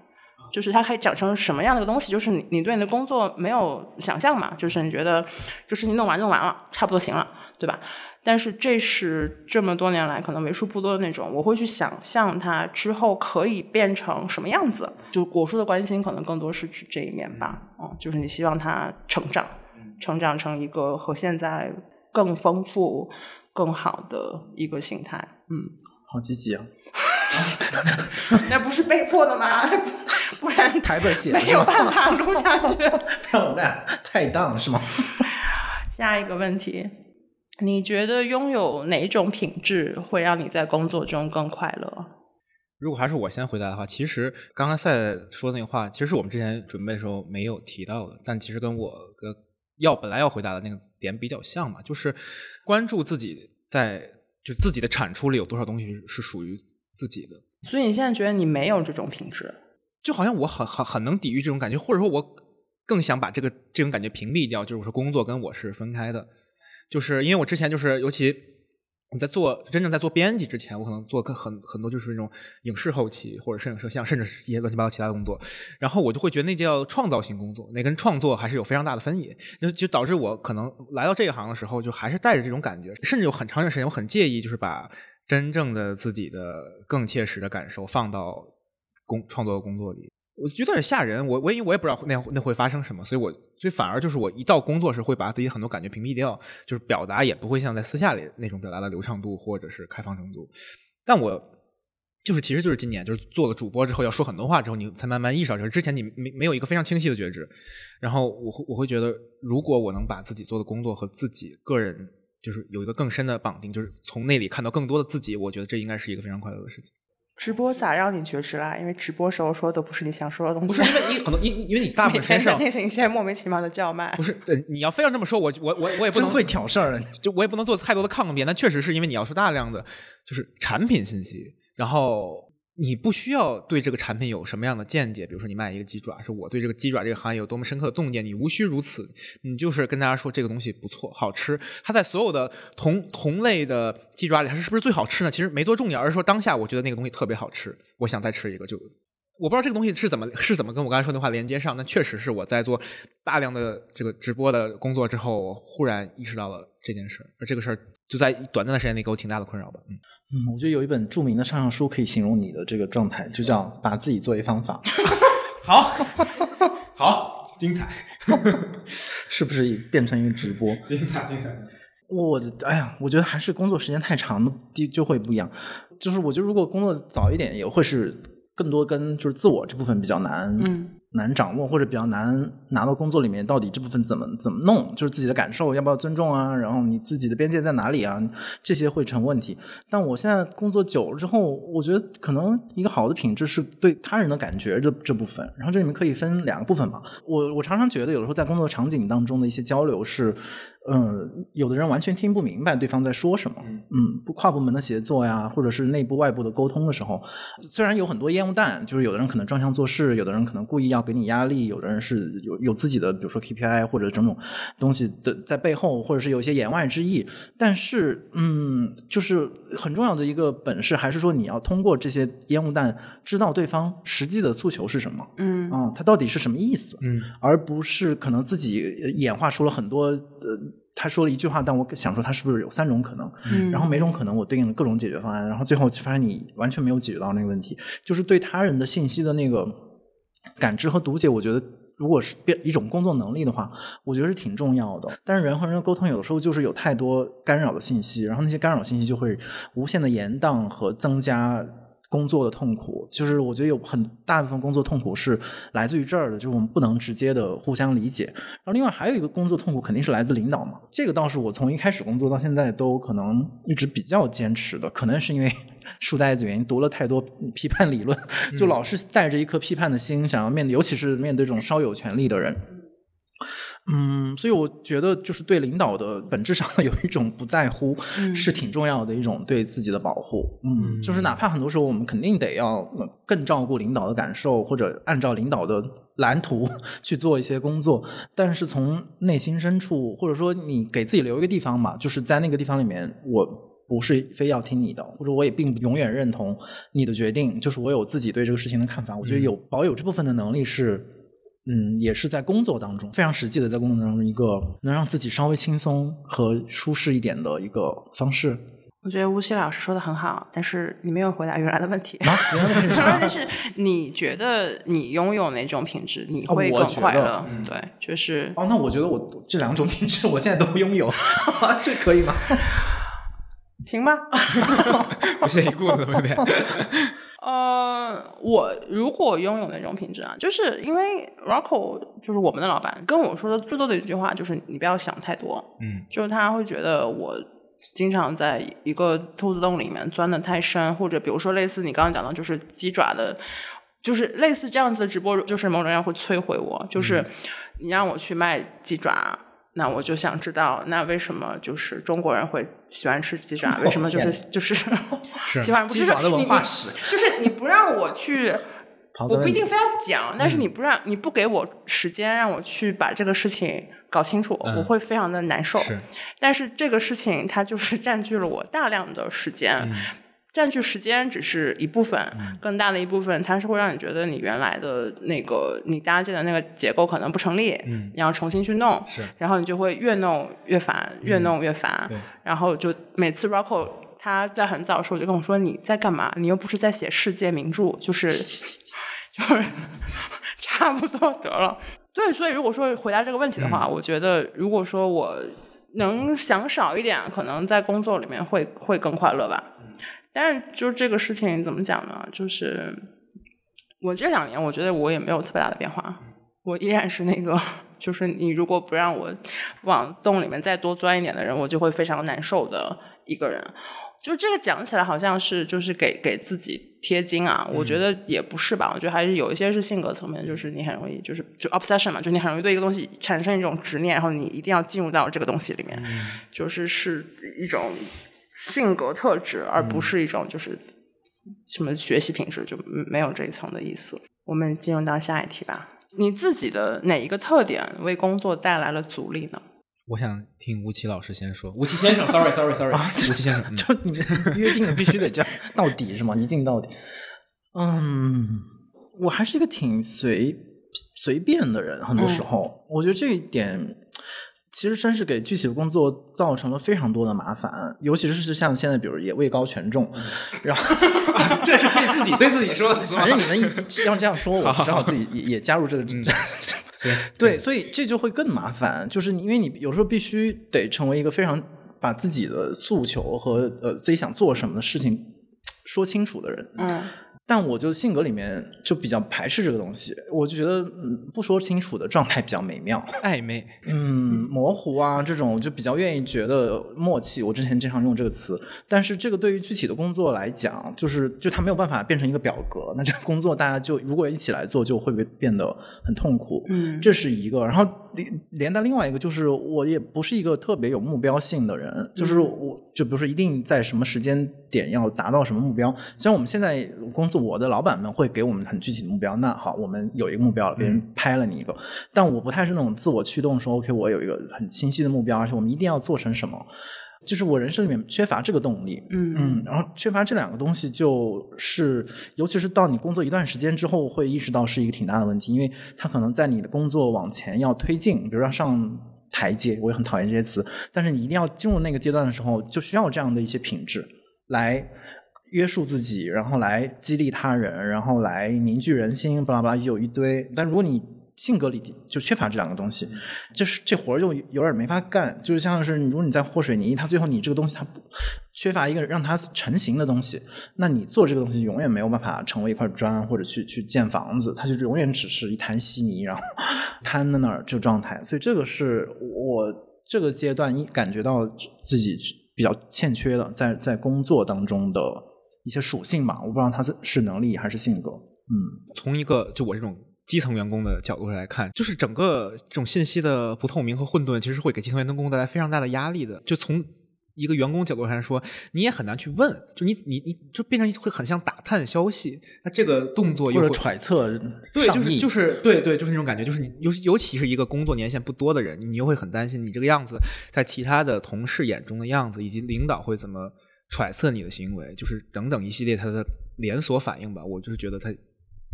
[SPEAKER 1] 就是它可以长成什么样的一个东西，就是你你对你的工作没有想象嘛，就是你觉得这事情弄完弄完了，差不多行了，对吧？但是这是这么多年来可能为数不多的那种，我会去想象它之后可以变成什么样子。就果树的关心，可能更多是指这一面吧。嗯，就是你希望它成长，成长成一个和现在更丰富、更好的一个形态。嗯，
[SPEAKER 3] 好积极啊！
[SPEAKER 1] 那不是被迫的吗？不然
[SPEAKER 3] 台本写
[SPEAKER 1] 没有办法录下去。
[SPEAKER 3] 让我们俩太荡是吗？
[SPEAKER 1] 下一个问题。你觉得拥有哪种品质会让你在工作中更快乐？
[SPEAKER 2] 如果还是我先回答的话，其实刚刚赛说的那个话，其实是我们之前准备的时候没有提到的，但其实跟我的要本来要回答的那个点比较像嘛，就是关注自己在就自己的产出里有多少东西是属于自己的。
[SPEAKER 1] 所以你现在觉得你没有这种品质，
[SPEAKER 2] 就好像我很很很能抵御这种感觉，或者说我更想把这个这种感觉屏蔽掉，就是我说工作跟我是分开的。就是因为我之前就是，尤其我在做真正在做编辑之前，我可能做很很多就是那种影视后期或者摄影摄像，甚至是一些乱七八糟其他的工作，然后我就会觉得那叫创造性工作，那跟创作还是有非常大的分野，就就导致我可能来到这一行的时候，就还是带着这种感觉，甚至有很长一段时间我很介意，就是把真正的自己的更切实的感受放到工创作的工作里。我觉得有点吓人。我我因为我也不知道那那会发生什么，所以我所以反而就是我一到工作时会把自己很多感觉屏蔽掉，就是表达也不会像在私下里那种表达的流畅度或者是开放程度。但我就是其实就是今年就是做了主播之后要说很多话之后，你才慢慢意识到，就是之前你没没有一个非常清晰的觉知。然后我会我会觉得，如果我能把自己做的工作和自己个人就是有一个更深的绑定，就是从那里看到更多的自己，我觉得这应该是一个非常快乐的事情。
[SPEAKER 1] 直播咋让你觉知啦？因为直播时候说的都不是你想说的东西，
[SPEAKER 2] 不是因为你可能，因因为你大部分时间上
[SPEAKER 1] 进行一些莫名其妙的叫卖。
[SPEAKER 2] 不是，对，你要非要这么说，我我我我也不能
[SPEAKER 3] 真会挑事儿，
[SPEAKER 2] 就我也不能做太多的抗辩。但确实是因为你要说大量的就是产品信息，然后你不需要对这个产品有什么样的见解。比如说你卖一个鸡爪，说我对这个鸡爪这个行业有多么深刻的洞见，你无需如此，你就是跟大家说这个东西不错，好吃。它在所有的同同类的鸡爪里，它是是不是最好吃呢？其实没多重要，而是说当下我觉得那个东西特别好吃，我想再吃一个就。我不知道这个东西是怎么是怎么跟我刚才说那话连接上，但确实是我在做大量的这个直播的工作之后，我忽然意识到了这件事儿，而这个事儿就在短暂的时间内给我挺大的困扰吧。嗯，
[SPEAKER 3] 嗯，我觉得有一本著名的上上书可以形容你的这个状态，就叫把自己作为方法，
[SPEAKER 2] 好，好，精彩，
[SPEAKER 3] 是不是变成一个直播？
[SPEAKER 2] 精彩，精彩。
[SPEAKER 3] 我的哎呀，我觉得还是工作时间太长就就会不一样。就是我觉得如果工作早一点，也会是更多跟就是自我这部分比较难，
[SPEAKER 1] 嗯，
[SPEAKER 3] 难掌握或者比较难拿到工作里面到底这部分怎么怎么弄，就是自己的感受要不要尊重啊，然后你自己的边界在哪里啊，这些会成问题。但我现在工作久了之后，我觉得可能一个好的品质是对他人的感觉这这部分，然后这里面可以分两个部分吧。我我常常觉得有的时候在工作场景当中的一些交流是。嗯，有的人完全听不明白对方在说什么。嗯，不跨部门的协作呀，或者是内部外部的沟通的时候，虽然有很多烟雾弹，就是有的人可能装腔作势，有的人可能故意要给你压力，有的人是有有自己的，比如说 KPI 或者种种东西的在背后，或者是有一些言外之意。但是，嗯，就是很重要的一个本事，还是说你要通过这些烟雾弹，知道对方实际的诉求是什么。
[SPEAKER 1] 嗯，
[SPEAKER 3] 啊，他到底是什么意思？
[SPEAKER 2] 嗯，
[SPEAKER 3] 而不是可能自己演化出了很多呃。他说了一句话，但我想说他是不是有三种可能？
[SPEAKER 1] 嗯
[SPEAKER 3] 然后每种可能我对应了各种解决方案，然后最后发现你完全没有解决到那个问题，就是对他人的信息的那个感知和读解，我觉得如果是变一种工作能力的话，我觉得是挺重要的。但是人和人的沟通有的时候就是有太多干扰的信息，然后那些干扰信息就会无限的延宕和增加。工作的痛苦，就是我觉得有很大部分工作痛苦是来自于这儿的，就是我们不能直接的互相理解。然后另外还有一个工作痛苦，肯定是来自领导嘛。这个倒是我从一开始工作到现在都可能一直比较坚持的，可能是因为 书呆子原因，读了太多批判理论，就老是带着一颗批判的心，想要面对，尤其是面对这种稍有权力的人。嗯，所以我觉得就是对领导的本质上 有一种不在乎，是挺重要的一种对自己的保护。嗯，就是哪怕很多时候我们肯定得要更照顾领导的感受，或者按照领导的蓝图 去做一些工作，但是从内心深处，或者说你给自己留一个地方嘛，就是在那个地方里面，我不是非要听你的，或者我也并不永远认同你的决定，就是我有自己对这个事情的看法。我觉得有保有这部分的能力是。嗯，也是在工作当中非常实际的，在工作当中一个能让自己稍微轻松和舒适一点的一个方式。
[SPEAKER 1] 我觉得吴曦老师说的很好，但是你没有回答原来的问题。
[SPEAKER 3] 啊，原来是
[SPEAKER 1] 原
[SPEAKER 3] 啥
[SPEAKER 1] 来就是你觉得你拥有哪种品质，你
[SPEAKER 3] 哦
[SPEAKER 1] 会更快乐？对，就是
[SPEAKER 3] 哦，那我觉得我这两种品质我现在都拥有，这可以吗？
[SPEAKER 1] 行吧。
[SPEAKER 2] 不屑一顾的，对不对？
[SPEAKER 1] 呃，我如果拥有那种品质啊，就是因为 Rocco 就是我们的老板跟我说的最多的一句话就是你不要想太多，
[SPEAKER 2] 嗯，
[SPEAKER 1] 就是他会觉得我经常在一个兔子洞里面钻的太深，或者比如说类似你刚刚讲的，就是鸡爪的，就是类似这样子的直播，就是某种人会摧毁我，就是你让我去卖鸡爪。那我就想知道，那为什么就是中国人会喜欢吃鸡爪？为什么就是就 是喜欢
[SPEAKER 3] 鸡爪的文化史，
[SPEAKER 1] 就是你不让我去，我不一定非要讲，但是你不让你不给我时间让我去把这个事情搞清楚，我会非常的难受。但是这个事情它就是占据了我大量的时间。占据时间只是一部分，更大的一部分它是会让你觉得你原来的那个你搭建的那个结构可能不成立，
[SPEAKER 2] 嗯
[SPEAKER 1] 你要重新去弄，
[SPEAKER 2] 是
[SPEAKER 1] 然后你就会越弄越烦，越弄越烦，
[SPEAKER 2] 对
[SPEAKER 1] 然后就每次 Rocco 他在很早的时候就跟我说你在干嘛？你又不是在写世界名著，就是 就是 差不多得了。对，所以如果说回答这个问题的话，我觉得如果说我能想少一点，可能在工作里面会会更快乐吧。但是就是这个事情怎么讲呢？就是我这两年，我觉得我也没有特别大的变化，我依然是那个，就是你如果不让我往洞里面再多钻一点的人，我就会非常难受的一个人。就这个讲起来好像是就是给给自己贴金啊，我觉得也不是吧。我觉得还是有一些是性格层面，就是你很容易就是就 obsession 嘛，就你很容易对一个东西产生一种执念，然后你一定要进入到这个东西里面，就是是一种性格特质，而不是一种就是什么学习品质，就没有这一层的意思。我们进入到下一题吧。你自己的哪一个特点为工作带来了阻力呢？
[SPEAKER 2] 我想听吴奇老师先说。吴奇先生，sorry sorry sorry，吴奇先生，
[SPEAKER 3] 就你 约定的必须得这样到底是吗？一镜到底。嗯，我还是一个挺随随便的人，很多时候，我觉得这一点其实真是给具体的工作造成了非常多的麻烦，尤其是像现在，比如也位高权重，然后
[SPEAKER 2] 这是对自己对自己说的，
[SPEAKER 3] 反正你们要这样说，我只好自己也也加入这个。对，所以这就会更麻烦，就是因为你有时候必须得成为一个非常把自己的诉求和呃自己想做什么的事情说清楚的人。
[SPEAKER 1] 嗯。
[SPEAKER 3] 但我就性格里面就比较排斥这个东西，我就觉得嗯不说清楚的状态比较美妙，
[SPEAKER 2] 暧昧，
[SPEAKER 3] 嗯模糊啊这种我就比较愿意觉得默契。我之前经常用这个词，但是这个对于具体的工作来讲，就是就它没有办法变成一个表格，那这个工作大家就如果一起来做，就会变得很痛苦。
[SPEAKER 1] 嗯，
[SPEAKER 3] 这是一个。然后连连带另外一个就是我也不是一个特别有目标性的人，就是我就比如说一定在什么时间点要达到什么目标。虽然我们现在公司。我的老板们会给我们很具体的目标。那好，我们有一个目标了，别人拍了你一个。但我不太是那种自我驱动，说 OK，我有一个很清晰的目标，而且我们一定要做成什么。就是我人生里面缺乏这个动力。
[SPEAKER 1] 嗯
[SPEAKER 3] 嗯，然后缺乏这两个东西，就是尤其是到你工作一段时间之后，会意识到是一个挺大的问题，因为他可能在你的工作往前要推进，比如说上台阶，我也很讨厌这些词。但是你一定要进入那个阶段的时候，就需要这样的一些品质来。约束自己，然后来激励他人，然后来凝聚人心，巴拉巴拉有一堆。但如果你性格里就缺乏这两个东西，就是这活儿就有点没法干。就像是如果你在和水泥，它最后你这个东西它不缺乏一个让它成型的东西，那你做这个东西永远没有办法成为一块砖或者去去建房子，它就永远只是一滩稀泥，然后 瘫在那儿这个状态。所以这个是我这个阶段一感觉到自己比较欠缺的，在在工作当中的。一些属性吧，我不知道他是是能力还是性格。嗯，
[SPEAKER 2] 从一个就我这种基层员工的角度来看，就是整个这种信息的不透明和混沌，其实会给基层员工带来非常大的压力的。就从一个员工角度上来说，你也很难去问，就你你你就变成会很像打探消息。那这个动作
[SPEAKER 3] 或者揣测，
[SPEAKER 2] 对，就是就是对对，就是那种感觉，就是你尤尤其是一个工作年限不多的人，你又会很担心你这个样子在其他的同事眼中的样子，以及领导会怎么。揣测你的行为，就是等等一系列它的连锁反应吧。我就是觉得它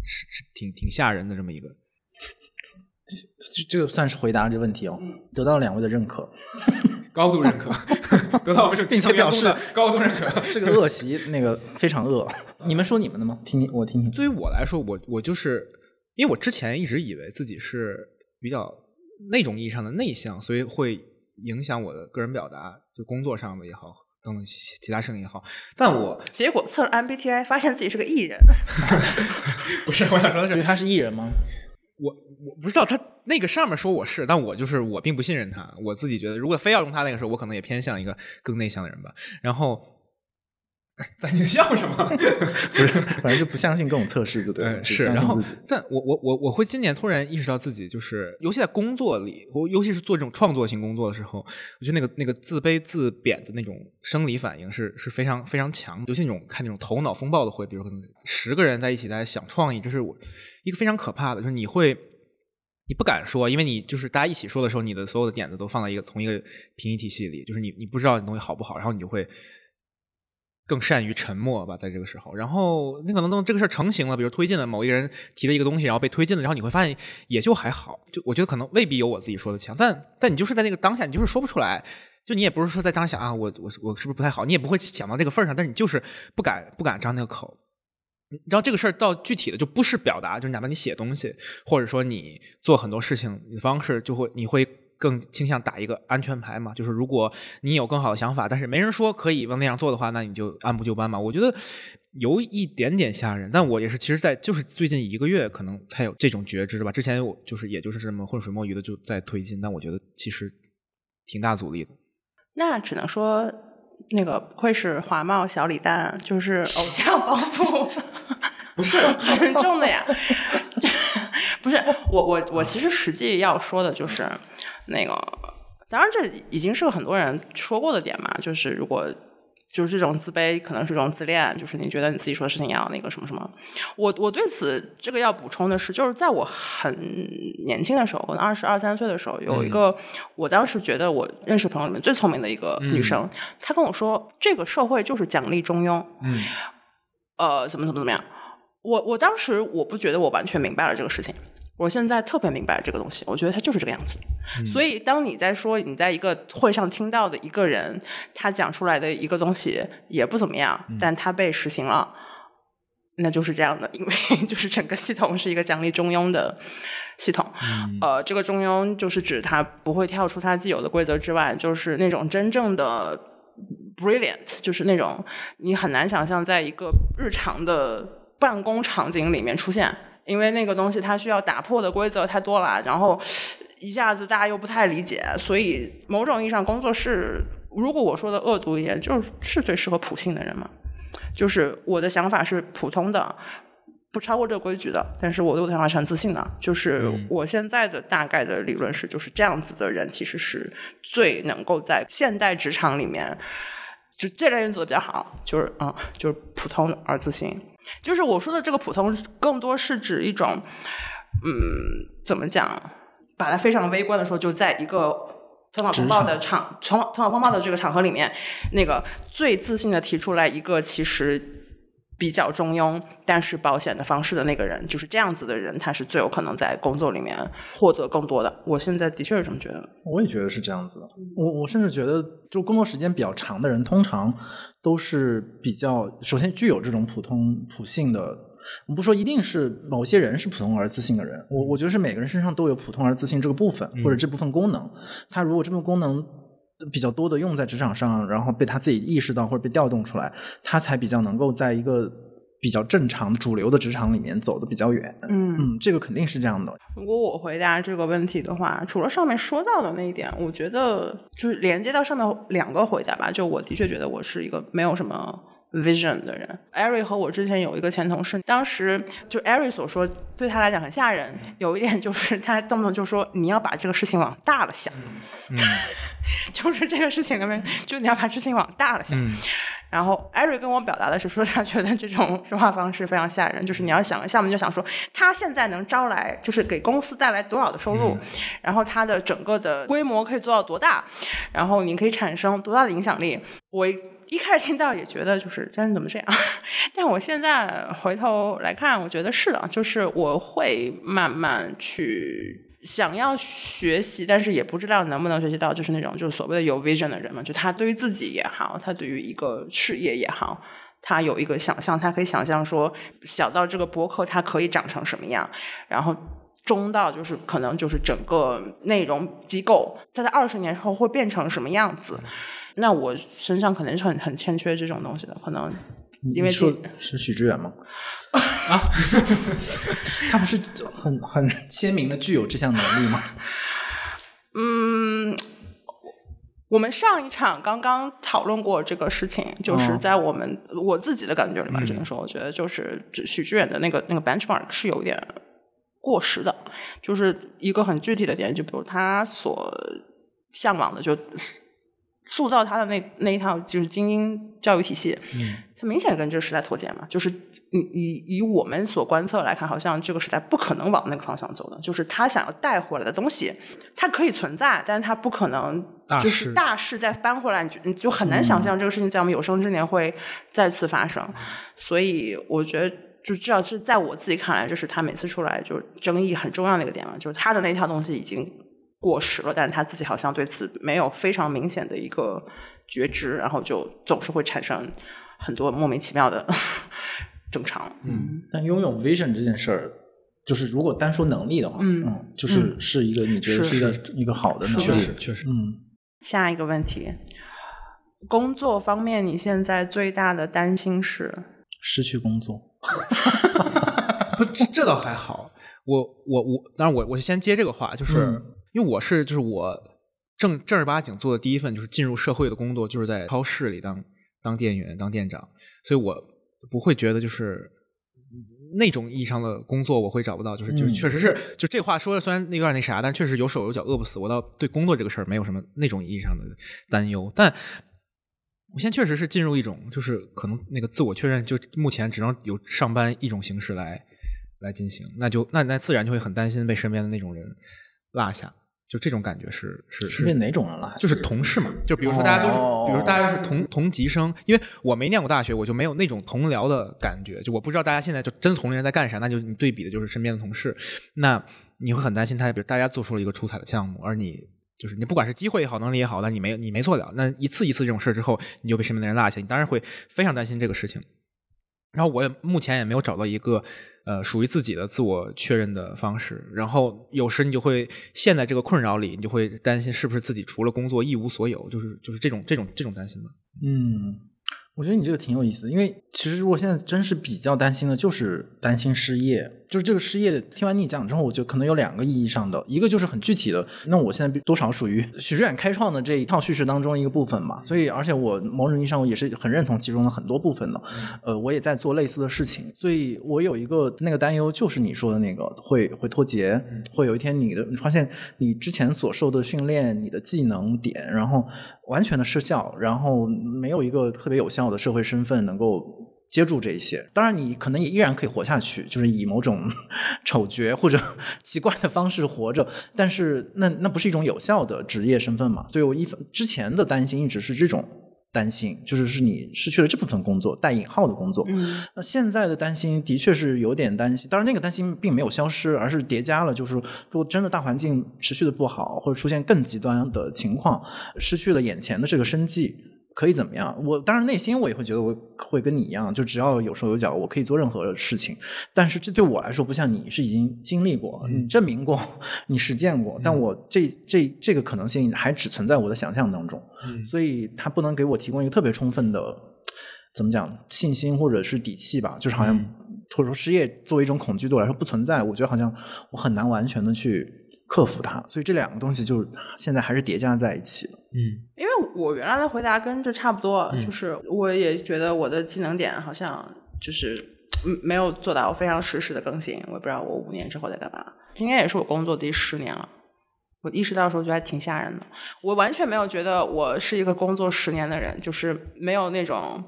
[SPEAKER 2] 是是挺挺吓人的这么一个。
[SPEAKER 3] 这这个算是回答这个问题哦，得到两位的认可，
[SPEAKER 2] 高度认可，得到我们
[SPEAKER 3] 并且表示
[SPEAKER 2] 高度认可。
[SPEAKER 3] 这个恶习那个非常恶。你们说你们的吗？听听我听听。
[SPEAKER 2] 对于我来说，我我就是因为我之前一直以为自己是比较那种意义上的内向，所以会影响我的个人表达，就工作上的也好。等等其他事情也好，但我
[SPEAKER 1] 结果测了 MBTI，发现自己是个艺人。
[SPEAKER 2] 不是，我想说的是，
[SPEAKER 3] 所以他是艺人吗？
[SPEAKER 2] 我我不知道，他那个上面说我是，但我就是我并不信任他。我自己觉得，如果非要用他那个时候，我可能也偏向一个更内向的人吧。然后。在你笑什么？
[SPEAKER 3] 不是，反正就不相信各种测试，对不对？
[SPEAKER 2] 是，然后，但我我我我会今年突然意识到自己就是，尤其在工作里，我尤其是做这种创作型工作的时候，我觉得那个那个自卑自贬的那种生理反应是是非常非常强。尤其那种看那种头脑风暴的会，比如可能十个人在一起在想创意，这是我一个非常可怕的，就是你会你不敢说，因为你就是大家一起说的时候，你的所有的点子都放在一个同一个评议体系里，就是你你不知道你东西好不好，然后你就会。更善于沉默吧，在这个时候，然后你可能等这个事儿成型了，比如推进了某一个人提了一个东西，然后被推进了，然后你会发现也就还好，就我觉得可能未必有我自己说的强，但但你就是在那个当下，你就是说不出来，就你也不是说在当下想啊，我我我是不是不太好，你也不会想到这个份儿上，但是你就是不敢不敢张那个口。你知道这个事儿到具体的就不是表达，就是哪怕你写东西，或者说你做很多事情，你的方式就会你会更倾向打一个安全牌嘛。就是如果你有更好的想法，但是没人说可以往那样做的话，那你就按部就班嘛。我觉得有一点点吓人，但我也是其实，在就是最近一个月可能才有这种觉知吧。之前我就是也就是这么浑水摸鱼的就在推进，但我觉得其实挺大阻力的。
[SPEAKER 1] 那只能说，那个不愧是华茂小李诞，就是偶像包袱 不是很重的呀。不是我我我其实实际要说的就是那个，当然这已经是很多人说过的点嘛，就是如果。就是这种自卑，可能是一种自恋，就是你觉得你自己说的事情要那个什么什么。我我对此这个要补充的是，就是在我很年轻的时候，可能二十二三岁的时候，有一个我当时觉得我认识朋友里面最聪明的一个女生，她跟我说，这个社会就是奖励中庸，
[SPEAKER 2] 嗯，
[SPEAKER 1] 呃，怎么怎么怎么样。我我当时我不觉得我完全明白了这个事情。我现在特别明白这个东西，我觉得它就是这个样子。所以，当你在说你在一个会上听到的一个人他讲出来的一个东西也不怎么样，但他被实行了，那就是这样的，因为 就是整个系统是一个奖励中庸的系统。呃，这个中庸就是指他不会跳出他既有的规则之外，就是那种真正的 brilliant，就是那种你很难想象在一个日常的办公场景里面出现。因为那个东西它需要打破的规则太多了，然后一下子大家又不太理解，所以某种意义上，工作室如果我说的恶毒一点，就是是最适合普信的人嘛。就是我的想法是普通的，不超过这个规矩的，但是我对我的想法是很自信的。就是我现在的大概的理论是，就是这样子的人其实是最能够在现代职场里面，就这类人做的比较好，就是嗯，就是普通而自信。就是我说的这个普通，更多是指一种，嗯，怎么讲？把它非常微观的说，就在一个头脑风暴的场，头头脑风暴的这个场合里面，那个最自信的提出来一个其实比较中庸但是保险的方式的那个人，就是这样子的人，他是最有可能在工作里面获得更多的。我现在的确是这么觉得。
[SPEAKER 3] 我也觉得是这样子的。我我甚至觉得，就工作时间比较长的人，通常。都是比较首先具有这种普通普性的，我们不说一定是某些人是普通而自信的人，我我觉得是每个人身上都有普通而自信这个部分或者这部分功能，他如果这部分功能比较多的用在职场上，然后被他自己意识到或者被调动出来，他才比较能够在一个。比较正常主流的职场里面走的比较远，嗯嗯，这个肯定是这样的。
[SPEAKER 1] 如果我回答这个问题的话，除了上面说到的那一点，我觉得就是连接到上面两个回答吧。就我的确觉得我是一个没有什么 vision 的人。艾瑞和我之前有一个前同事，当时就艾瑞所说对他来讲很吓人，有一点就是他动不动就说你要把这个事情往大了想，
[SPEAKER 2] 嗯，
[SPEAKER 1] 就是这个事情里面，就你要把事情往大了想。然后艾瑞跟我表达的是说，他觉得这种说话方式非常吓人。就是你要想项目，就想说他现在能招来，就是给公司带来多少的收入，然后他的整个的规模可以做到多大，然后你可以产生多大的影响力。我一开始听到也觉得就是真怎么这样，但我现在回头来看，我觉得是的，就是我会慢慢去。想要学习，但是也不知道能不能学习到，就是那种就是所谓的有 vision 的人嘛，就他对于自己也好，他对于一个事业也好，他有一个想象，他可以想象说，小到这个博客它可以长成什么样，然后中到就是可能就是整个内容机构，它在二十年后会变成什么样子。那我身上肯定是很很欠缺这种东西的，可能。因为
[SPEAKER 3] 说是许知远吗？啊 他不是很很鲜明的具有这项能力吗？
[SPEAKER 1] 嗯，我们上一场刚刚讨论过这个事情，就是在我们我自己的感觉里面，只能说，我觉得就是许知远的那个那个 benchmark 是有点过时的，就是一个很具体的点，就比如他所向往的就。塑造他的那那一套就是精英教育体系，
[SPEAKER 2] 嗯，
[SPEAKER 1] 他明显跟这个时代脱节嘛。就是以以以我们所观测来看，好像这个时代不可能往那个方向走的。就是他想要带回来的东西，它可以存在，但是它不可能就是大势再翻回来，你就你就很难想象这个事情在我们有生之年会再次发生。所以我觉得，就至少是在我自己看来，就是他每次出来就是争议很重要的一个点嘛，就是他的那套东西已经。过时了，但是他自己好像对此没有非常明显的一个觉知，然后就总是会产生很多莫名其妙的 正常。
[SPEAKER 3] 嗯，但拥有 vision 这件事儿，就是如果单说能力的话，嗯，就是是一个你觉得是一个一个好的能力，
[SPEAKER 2] 确实确实，
[SPEAKER 3] 嗯。
[SPEAKER 1] 下一个问题，工作方面，你现在最大的担心是
[SPEAKER 3] 失去工作？
[SPEAKER 2] 不，这倒还好。我我我，当然我我先接这个话，就是因为我是就是我正正儿八经做的第一份就是进入社会的工作，就是在超市里当当店员当店长，所以我不会觉得就是那种意义上的工作我会找不到，就是就确实是就这话说的虽然那有点那啥，但确实有手有脚饿不死，我倒对工作这个事儿没有什么那种意义上的担忧，但。我现在确实是进入一种，就是可能那个自我确认，就目前只能有上班一种形式来来进行，那就那那自然就会很担心被身边的那种人落下，就这种感觉是是是
[SPEAKER 3] 被哪种人了？
[SPEAKER 2] 就是同事嘛，就比如说大家都是，比如大家是同同级生，因为我没念过大学，我就没有那种同僚的感觉，就我不知道大家现在就真同龄人在干啥，那就你对比的就是身边的同事，那你会很担心他，比如大家做出了一个出彩的项目，而你。就是你不管是机会也好，能力也好，但你没你没做了，那一次一次这种事之后，你就被身边的人落下，你当然会非常担心这个事情。然后我也目前也没有找到一个呃属于自己的自我确认的方式。然后有时你就会陷在这个困扰里，你就会担心是不是自己除了工作一无所有，就是就是这种这种这种担心吧。
[SPEAKER 3] 嗯，我觉得你这个挺有意思，因为其实如果现在真是比较担心的，就是担心失业。就是这个失业，听完你讲之后，我觉得可能有两个意义上的，一个就是很具体的，那我现在多少属于 许志远开创的这一套叙事当中一个部分嘛，所以而且我某种意义上我也是很认同其中的很多部分的，呃，我也在做类似的事情，所以我有一个那个担忧，就是你说的那个会会脱节，会有一天你的你发现你之前所受的训练、你的技能点，然后完全的失效，然后没有一个特别有效的社会身份能够。接住这一些，当然你可能也依然可以活下去，就是以某种 丑角或者奇怪的方式活着，但是那那不是一种有效的职业身份嘛？所以我一之前的担心一直是这种担心，就是是你失去了这部分工作带引号的工作。那现在的担心的确是有点担心，当然那个担心并没有消失，而是叠加了。就是如果真的大环境持续的不好，或者出现更极端的情况，失去了眼前的这个生计。可以怎么样？我当然内心我也会觉得我会跟你一样，就只要有手有脚，我可以做任何事情。但是这对我来说不像你是已经经历过，你证明过，你实践过。但我这这这个可能性还只存在我的想象当中，所以他不能给我提供一个特别充分的怎么讲信心或者是底气吧？就是好像或者说失业作为一种恐惧对我来说不存在，我觉得好像我很难完全的去。克服它，所以这两个东西就是现在还是叠加在一起的。
[SPEAKER 2] 嗯，
[SPEAKER 1] 因为我原来的回答跟这差不多，就是我也觉得我的技能点好像就是没有做到非常实时的更新。我也不知道我五年之后在干嘛，应该也是我工作第十年了。我意识到的时候觉得还挺吓人的，我完全没有觉得我是一个工作十年的人，就是没有那种。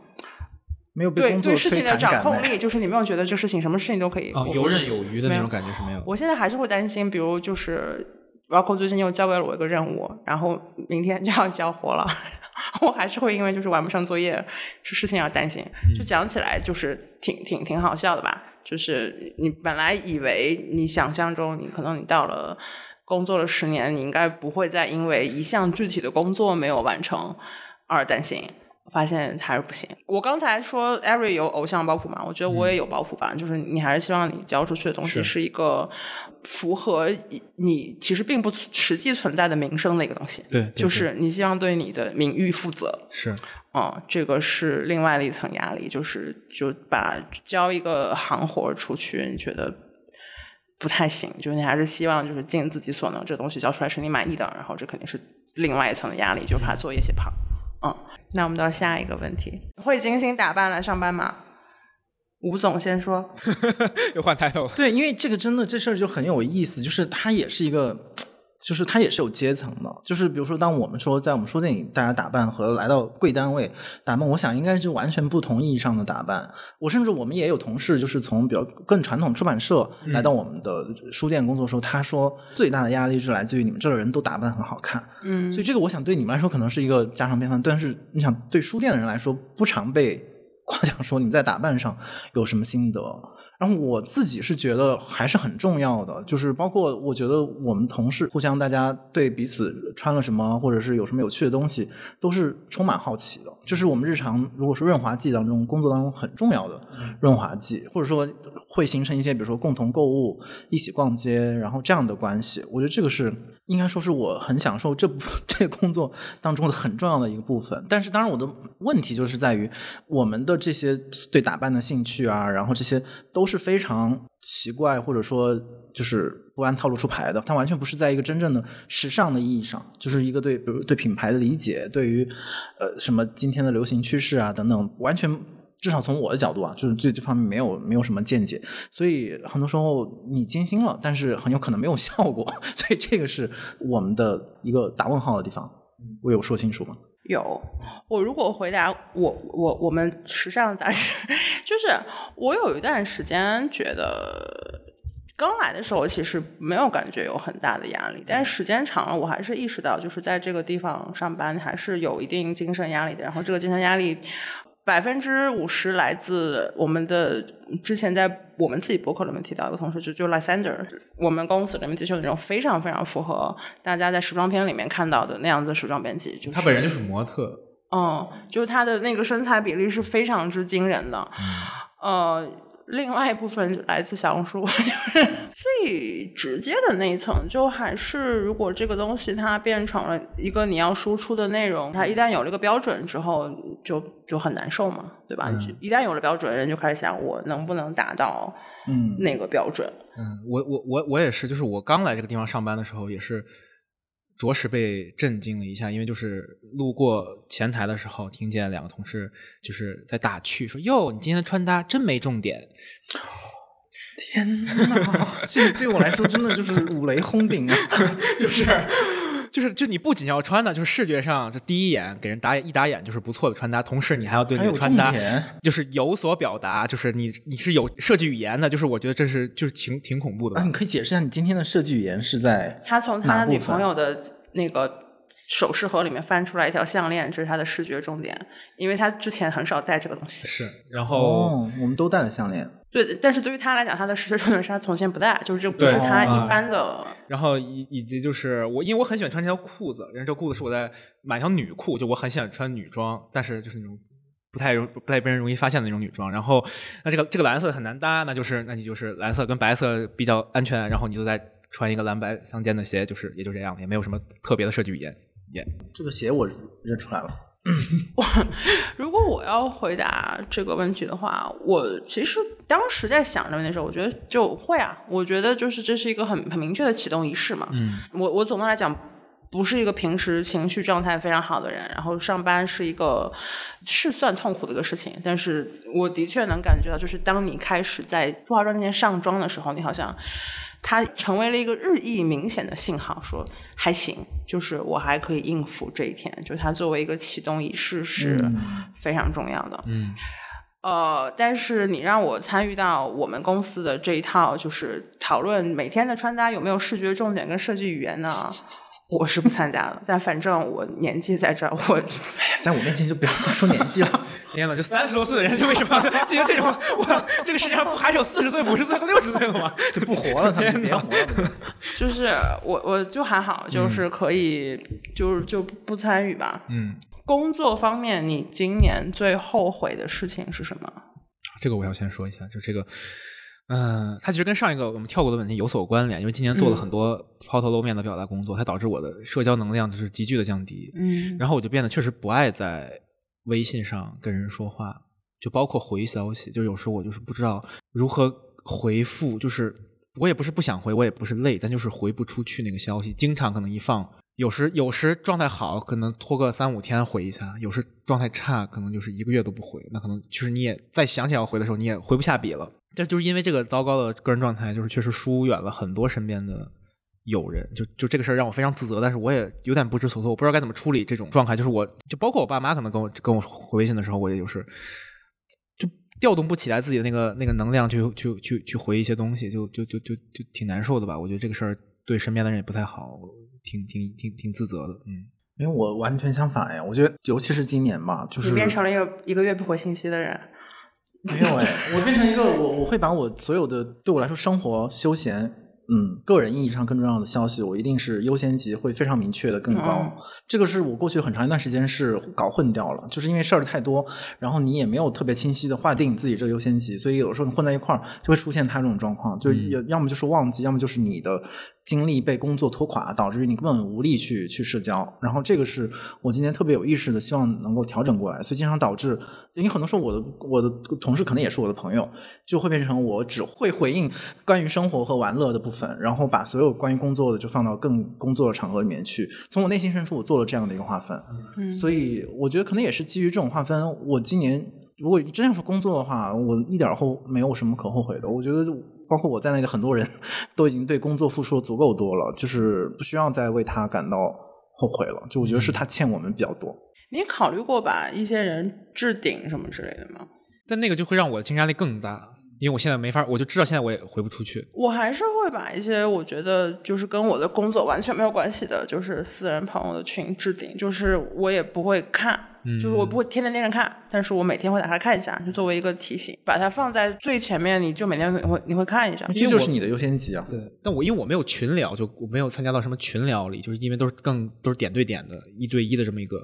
[SPEAKER 3] 没有被
[SPEAKER 1] 对对事情的掌控力，就是你没有觉得这事情什么事情都可以
[SPEAKER 2] 游刃有余的那种感觉是没有。
[SPEAKER 1] 我现在还是会担心，比如就是 Rocco 最近又交给了我一个任务，然后明天就要交活了，我还是会因为就是完不上作业这事情而担心。就讲起来就是挺挺挺好笑的吧？就是你本来以为你想象中你可能你到了工作了十年，你应该不会再因为一项具体的工作没有完成而担心。发现还是不行。我刚才说，Every 有偶像包袱嘛？我觉得我也有包袱吧。就是你还是希望你交出去的东西是一个符合你其实并不实际存在的名声的一个东西。
[SPEAKER 2] 对，
[SPEAKER 1] 就是你希望对你的名誉负责。
[SPEAKER 2] 是，
[SPEAKER 1] 嗯，这个是另外的一层压力，就是就把交一个行活出去，你觉得不太行。就是你还是希望就是尽自己所能，这东西交出来是你满意的。然后这肯定是另外一层的压力，就是怕作业写胖。嗯。那我们到下一个问题，会精心打扮来上班吗？吴总先说，
[SPEAKER 2] 又换抬头。
[SPEAKER 3] 对，因为这个真的这事儿就很有意思，就是它也是一个。就是它也是有阶层的，就是比如说，当我们说在我们书店里，大家打扮和来到贵单位打扮，我想应该是完全不同意义上的打扮。我甚至我们也有同事，就是从比较更传统出版社来到我们的书店工作的时候，他说最大的压力是来自于你们这儿的人都打扮很好看。
[SPEAKER 1] 嗯，
[SPEAKER 3] 所以这个我想对你们来说可能是一个家常便饭，但是你想对书店的人来说，不常被 夸奖说你在打扮上有什么心得。然后我自己是觉得还是很重要的，就是包括我觉得我们同事互相大家对彼此穿了什么，或者是有什么有趣的东西，都是充满好奇的。就是我们日常如果说润滑剂当中工作当中很重要的润滑剂，或者说会形成一些比如说共同购物、一起逛街，然后这样的关系，我觉得这个是应该说是我很享受这部 这个工作当中的很重要的一个部分。但是当然我的问题就是在于我们的这些对打扮的兴趣啊，然后这些都是非常奇怪，或者说就是不按套路出牌的，它完全不是在一个真正的时尚的意义上，就是一个对比如对品牌的理解，对于呃什么今天的流行趋势啊等等，完全。至少从我的角度啊，就是对这方面没有没有什么见解，所以很多时候你精心了，但是很有可能没有效果，所以这个是我们的一个打问号的地方。我有说清楚吗？
[SPEAKER 1] 有，我如果回答我我我们时尚杂志，就是我有一段时间觉得刚来的时候其实没有感觉有很大的压力，但是时间长了，我还是意识到就是在这个地方上班还是有一定精神压力的，然后这个精神压力。百分之五十来自我们的之前在我们自己博客里面提到一个同事，就就 Lysander，我们公司里面的确那种非常非常符合大家在时装片里面看到的那样子时装编辑，就是
[SPEAKER 2] 他本人就是模特，
[SPEAKER 1] 嗯，就是他的那个身材比例是非常之惊人的，呃。另外一部分来自小红书，就是最直接的那一层，就还是如果这个东西它变成了一个你要输出的内容，它一旦有了个标准之后，就就很难受嘛，对吧？一旦有了标准，人就开始想我能不能达到
[SPEAKER 3] 嗯
[SPEAKER 1] 那个标准。
[SPEAKER 2] 嗯，我我我我也是，就是我刚来这个地方上班的时候也是。着实被震惊了一下，因为就是路过前台的时候，听见两个同事就是在打趣说：“哟，你今天的穿搭真没重点。”
[SPEAKER 3] 天哪，这对我来说真的就是五雷轰顶啊！
[SPEAKER 2] 就是就是就你不仅要穿的，就是视觉上就第一眼给人打一打眼就是不错的穿搭，同时你还要对你的穿搭就是有所表达，就是你你是有设计语言的，就是我觉得这是就是挺挺恐怖的。
[SPEAKER 3] 啊，你可以解释一下你今天的设计语言是在
[SPEAKER 1] 他从他女朋友的那个首饰盒里面翻出来一条项链，这是他的视觉重点，因为他之前很少戴这个东西。
[SPEAKER 2] 是，然后
[SPEAKER 3] 哦，我们都戴了项链。
[SPEAKER 1] 对，但是对于他来讲，他的视觉重点是他从前不戴，就是这不是他一般的。
[SPEAKER 2] 然后以以及就是我，因为我很喜欢穿这条裤子，因为这裤子是我在买条女裤，就我很喜欢穿女装，但是就是那种不太容不太被人容易发现的那种女装。然后那这个这个蓝色很难搭，那就是那你就是蓝色跟白色比较安全，然后你就再穿一个蓝白相间的鞋，就是也就这样，也没有什么特别的设计语言。耶，
[SPEAKER 3] 这个鞋我认出来了。
[SPEAKER 1] 我如果我要回答这个问题的话，我其实当时在想着那时候，我觉得就会啊，我觉得就是这是一个很很明确的启动仪式嘛。
[SPEAKER 2] 嗯，
[SPEAKER 1] 我我总的来讲不是一个平时情绪状态非常好的人，然后上班是一个是算痛苦的一个事情，但是我的确能感觉到，就是当你开始在化妆间上妆的时候，你好像。它成为了一个日益明显的信号，说还行，就是我还可以应付这一天。就它作为一个启动仪式是非常重要的。
[SPEAKER 2] 嗯，
[SPEAKER 1] 呃，但是你让我参与到我们公司的这一套，就是讨论每天的穿搭有没有视觉重点跟设计语言呢？我是不参加的，但反正我年纪在这儿，我哎
[SPEAKER 3] 呀，在我面前就不要再说年纪了。
[SPEAKER 2] 天呐，就三十多岁的人，就为什么进 行这种？我这个世界上不还是有四十岁、五十岁和六十岁的吗？
[SPEAKER 3] 就不活了，他们别活了。
[SPEAKER 1] 就是我，我就还好，就是可以，就是就不参与吧。
[SPEAKER 2] 嗯，
[SPEAKER 1] 工作方面，你今年最后悔的事情是什么？
[SPEAKER 2] 这个我要先说一下，就这个。嗯，它其实跟上一个我们跳过的问题有所关联，因为今年做了很多抛头露面的表达工作，它导致我的社交能量就是急剧的降低。
[SPEAKER 1] 嗯，
[SPEAKER 2] 然后我就变得确实不爱在微信上跟人说话，就包括回消息，就有时候我就是不知道如何回复，就是我也不是不想回，我也不是累，但就是回不出去那个消息，经常可能一放，有时有时状态好，可能拖个三五天回一下，有时状态差，可能就是一个月都不回，那可能就是你也再想起来要回的时候，你也回不下笔了。这就是因为这个糟糕的个人状态，就是确实疏远了很多身边的友人，就就这个事儿让我非常自责，但是我也有点不知所措，我不知道该怎么处理这种状态。就是我就包括我爸妈可能跟我跟我回微信的时候，我也就是就调动不起来自己的那个那个能量去去去去回一些东西，就就就就就挺难受的吧。我觉得这个事儿对身边的人也不太好，挺挺挺挺自责的。嗯，
[SPEAKER 3] 因为我完全相反呀，我觉得尤其是今年吧，就是
[SPEAKER 1] 你变成了一个一个月不回信息的人。
[SPEAKER 3] 没有哎，我变成一个我我会把我所有的对我来说生活休闲。嗯，个人意义上更重要的消息，我一定是优先级会非常明确的更高。这个是我过去很长一段时间是搞混掉了，就是因为事儿太多，然后你也没有特别清晰的划定自己这个优先级，所以有的时候你混在一块儿就会出现他这种状况，就要要么就是忘记，要么就是你的。精力被工作拖垮，导致于你根本无力去去社交。然后这个是我今年特别有意识的，希望能够调整过来。所以经常导致，因为很多时候我的我的同事可能也是我的朋友，就会变成我只会回应关于生活和玩乐的部分，然后把所有关于工作的就放到更工作的场合里面去。从我内心深处，我做了这样的一个划分。嗯，所以我觉得可能也是基于这种划分，我今年如果真要是工作的话，我一点后没有什么可后悔的。我觉得。包括我在内的很多人都已经对工作付出的足够多了，就是不需要再为他感到后悔了。就我觉得是他欠我们比较多。
[SPEAKER 1] 你考虑过把一些人置顶什么之类的吗？
[SPEAKER 2] 但那个就会让我的精神压力更大，因为我现在没法，我就知道现在我也回不出去。
[SPEAKER 1] 我还是会把一些我觉得就是跟我的工作完全没有关系的，就是私人朋友的群置顶，就是我也不会看。就是我不会天天盯着看，但是我每天会打开看一下，就作为一个提醒，把它放在最前面，你就每天会你会看一下，
[SPEAKER 3] 这就是你的优先级啊。
[SPEAKER 2] 对，但我因为我没有群聊，就我没有参加到什么群聊里，就是因为都是更都是点对点的，一对一的这么一个。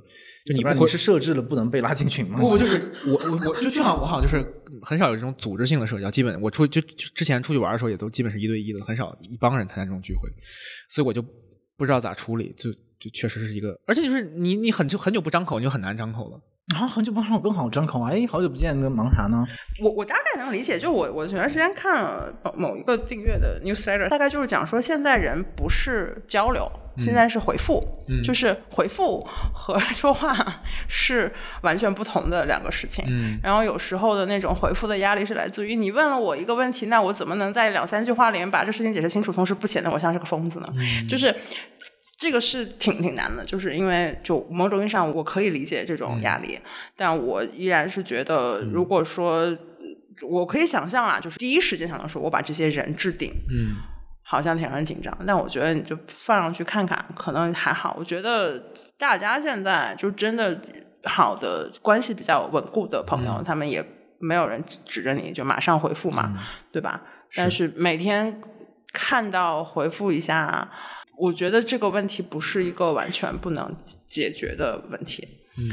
[SPEAKER 2] 就你
[SPEAKER 3] 不是设置了不能被拉进群吗？
[SPEAKER 2] 不不，就是我我我就就好像我好像就是很少有这种组织性的社交，基本我出就之前出去玩的时候也都基本是一对一的，很少一帮人参加这种聚会，所以我就不知道咋处理，就就确实是一个，而且就是你你很就很久不张口，你就很难张口了。
[SPEAKER 3] 然后很久不看我更好张口哎，好久不见，那忙啥呢？
[SPEAKER 1] 我我大概能理解，就我我前段时间看了某一个订阅的 newsletter，大概就是讲说现在人不是交流，现在是回复，就是回复和 说话是完全不同的两个事情。嗯，然后有时候的那种回复的压力是来自于你问了我一个问题，那我怎么能在两三句话里面把这事情解释清楚，同时不显得我像是个疯子呢？就是。这个是挺挺难的，就是因为就某种意义上我可以理解这种压力，但我依然是觉得，如果说我可以想象啊，就是第一时间想到说我把这些人置顶，
[SPEAKER 2] 嗯，
[SPEAKER 1] 好像挺让人紧张，但我觉得你就放上去看看，可能还好。我觉得大家现在就真的好的关系比较稳固的朋友，他们也没有人指着你就马上回复嘛，对吧？但是每天看到回复一下。我觉得这个问题不是一个完全不能解决的问题。
[SPEAKER 2] 嗯，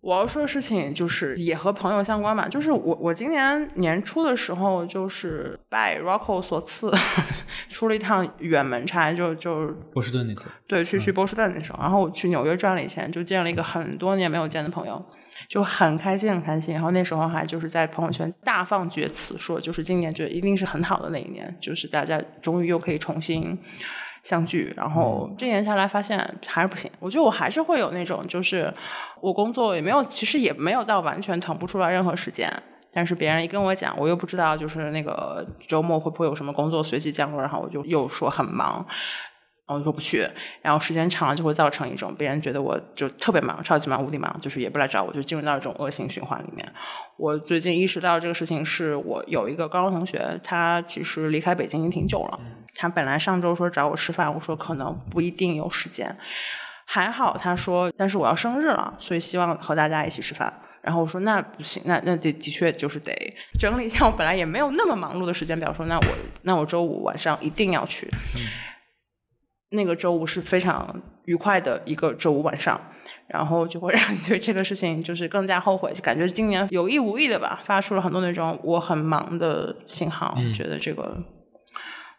[SPEAKER 1] 我要说的事情就是也和朋友相关吧。就是我我今年年初的时候，就是拜 Rocco 所赐，出了一趟远门差，就就
[SPEAKER 2] 波士顿那次。
[SPEAKER 1] 对，去去波士顿那时候，然后我去纽约赚了一钱，就见了一个很多年没有见的朋友，就很开心很开心。然后那时候还就是在朋友圈大放厥词，说就是今年觉得一定是很好的那一年，就是大家终于又可以重新。相聚，然后这年下来发现还是不行。我觉得我还是会有那种，就是我工作也没有，其实也没有到完全腾不出来任何时间。但是别人一跟我讲，我又不知道，就是那个周末会不会有什么工作随即降落，然后我就又说很忙。然后说不去，然后时间长了就会造成一种别人觉得我就特别忙、超级忙、无敌忙，就是也不来找我，就进入到一种恶性循环里面。我最近意识到这个事情，是我有一个高中同学，他其实离开北京已经挺久了。他本来上周说找我吃饭，我说可能不一定有时间。还好他说，但是我要生日了，所以希望和大家一起吃饭。然后我说那不行，那那的的确就是得整理一下我本来也没有那么忙碌的时间表，说那我那我周五晚上一定要去。那个周五是非常愉快的一个周五晚上，然后就会让你对这个事情就是更加后悔，就感觉今年有意无意的吧，发出了很多那种我很忙的信号，觉得这个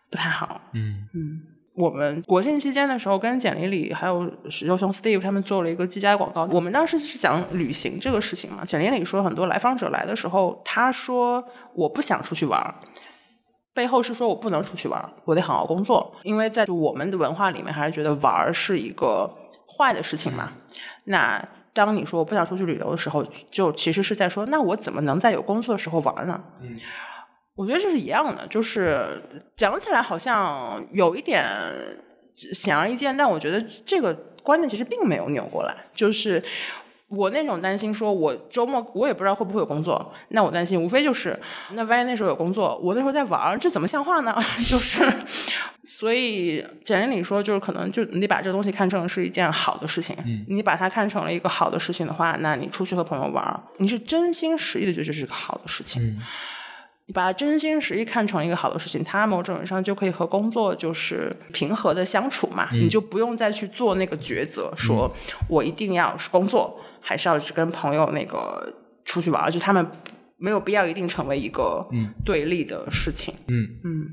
[SPEAKER 1] 不太好。
[SPEAKER 2] 嗯
[SPEAKER 1] 嗯，我们国庆期间的时候，跟简历里还有石头熊 Steve 他们做了一个机家广告。我们当时是讲旅行这个事情嘛，简历里说很多来访者来的时候，他说我不想出去玩。背后是说我不能出去玩，我得好好工作，因为在我们的文化里面，还是觉得玩是一个坏的事情嘛。那当你说我不想出去旅游的时候，就其实是在说，那我怎么能在有工作的时候玩呢？
[SPEAKER 2] 嗯，
[SPEAKER 1] 我觉得这是一样的，就是讲起来好像有一点显而易见，但我觉得这个观念其实并没有扭过来，就是。我那种担心，说我周末我也不知道会不会有工作，那我担心无非就是，那万一那时候有工作，我那时候在玩儿，这怎么像话呢？就是，所以简单里说，就是可能就你得把这个东西看成是一件好的事情，你把它看成了一个好的事情的话，那你出去和朋友玩儿，你是真心实意的觉得这是个好的事情。你把它真心实意看成一个好的事情，它某种意义上就可以和工作就是平和的相处嘛，你就不用再去做那个抉择，说我一定要是工作，还是要去跟朋友那个出去玩儿，就他们没有必要一定成为一个对立的事情。
[SPEAKER 2] 嗯嗯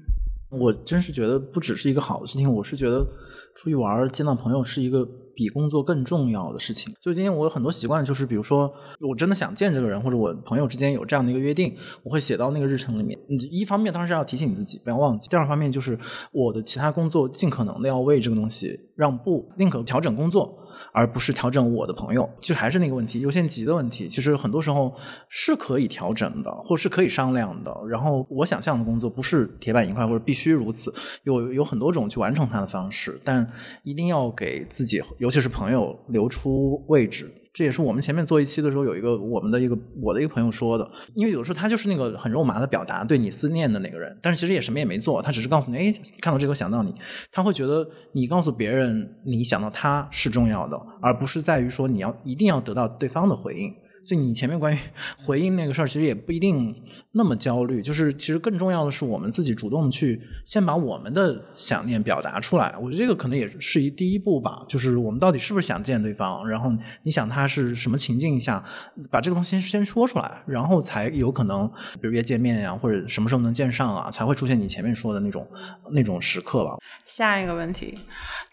[SPEAKER 3] 我真是觉得不只是一个好的事情，我是觉得出去玩见到朋友是一个比工作更重要的事情。就今天我有很多习惯，就是比如说我真的想见这个人，或者我朋友之间有这样的一个约定，我会写到那个日程里面。嗯一方面当然是要提醒自己不要忘记，第二方面就是我的其他工作尽可能的要为这个东西让步，宁可调整工作。而不是调整我的朋友，就还是那个问题，优先级的问题。其实很多时候是可以调整的，或是可以商量的。然后我想象的工作不是铁板一块，或者必须如此，有有很多种去完成它的方式，但一定要给自己，尤其是朋友留出位置。这也是我们前面做一期的时候，有一个我们的一个我的一个朋友说的，因为有时候他就是那个很肉麻的表达对你思念的那个人，但是其实也什么也没做，他只是告诉你，哎，看到这个想到你，他会觉得你告诉别人你想到他是重要的，而不是在于说你要一定要得到对方的回应。就你前面关于 回应那个事儿，其实也不一定那么焦虑。就是其实更重要的是，我们自己主动去先把我们的想念表达出来。我觉得这个可能也是一第一步吧。就是我们到底是不是想见对方，然后你想他是什么情境下，把这个东西先先说出来，然后才有可能，比如约见面呀、或者什么时候能见上啊，才会出现你前面说的那种那种时刻吧。
[SPEAKER 1] 下一个问题，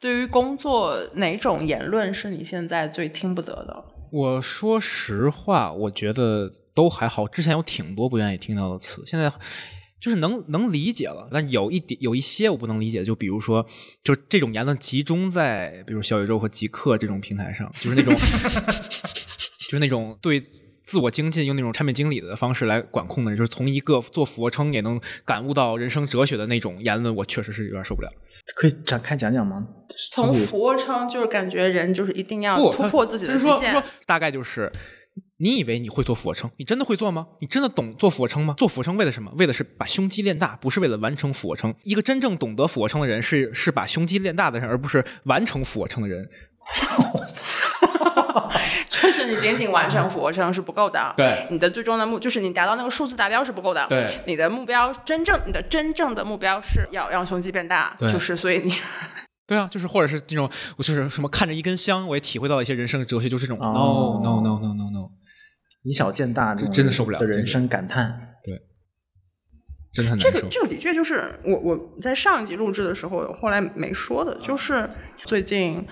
[SPEAKER 1] 对于工作哪种言论是你现在最听不得的？
[SPEAKER 2] 我说实话，我觉得都还好。之前有挺多不愿意听到的词，现在就是能能理解了。但有一点有一些我不能理解，就比如说，就这种言论集中在比如小宇宙和极客这种平台上，就是那种 就是那种对。自我精进用那种产品经理的方式来管控的人，就是从一个做俯卧撑也能感悟到人生哲学的那种言论，我确实是有点受不了。
[SPEAKER 3] 可以展开讲讲吗？
[SPEAKER 1] 从
[SPEAKER 3] 就是
[SPEAKER 1] 俯卧撑就是感觉人就是一定要，突破自己的极限
[SPEAKER 2] 说说。大概就是，你以为你会做俯卧撑，你真的会做吗？你真的懂做俯卧撑吗？做俯卧撑为了什么？为的是把胸肌练大，不是为了完成俯卧撑。一个真正懂得俯卧撑的人是是把胸肌练大的人，而不是完成俯卧撑的人。
[SPEAKER 1] 就是你仅仅完成俯卧撑是不够的，
[SPEAKER 2] 对。
[SPEAKER 1] 你的最终的目就是你达到那个数字达标是不够的，
[SPEAKER 2] 对，
[SPEAKER 1] 你的目标真正你的真正的目标是要让胸肌变大，
[SPEAKER 2] 对
[SPEAKER 1] 就是所以你。
[SPEAKER 2] 对啊，就是或者是这种，我就是什么看着一根香，我也体会到了一些人生的哲学，就是这种、
[SPEAKER 3] 哦。
[SPEAKER 2] No no no no no no，
[SPEAKER 3] 以小见大，这
[SPEAKER 2] 真的受不了
[SPEAKER 3] 的人生感叹。对。
[SPEAKER 2] 真的很难受。
[SPEAKER 1] 这个这个的确就是我我在上一集录制的时候，后来没说的，就是最近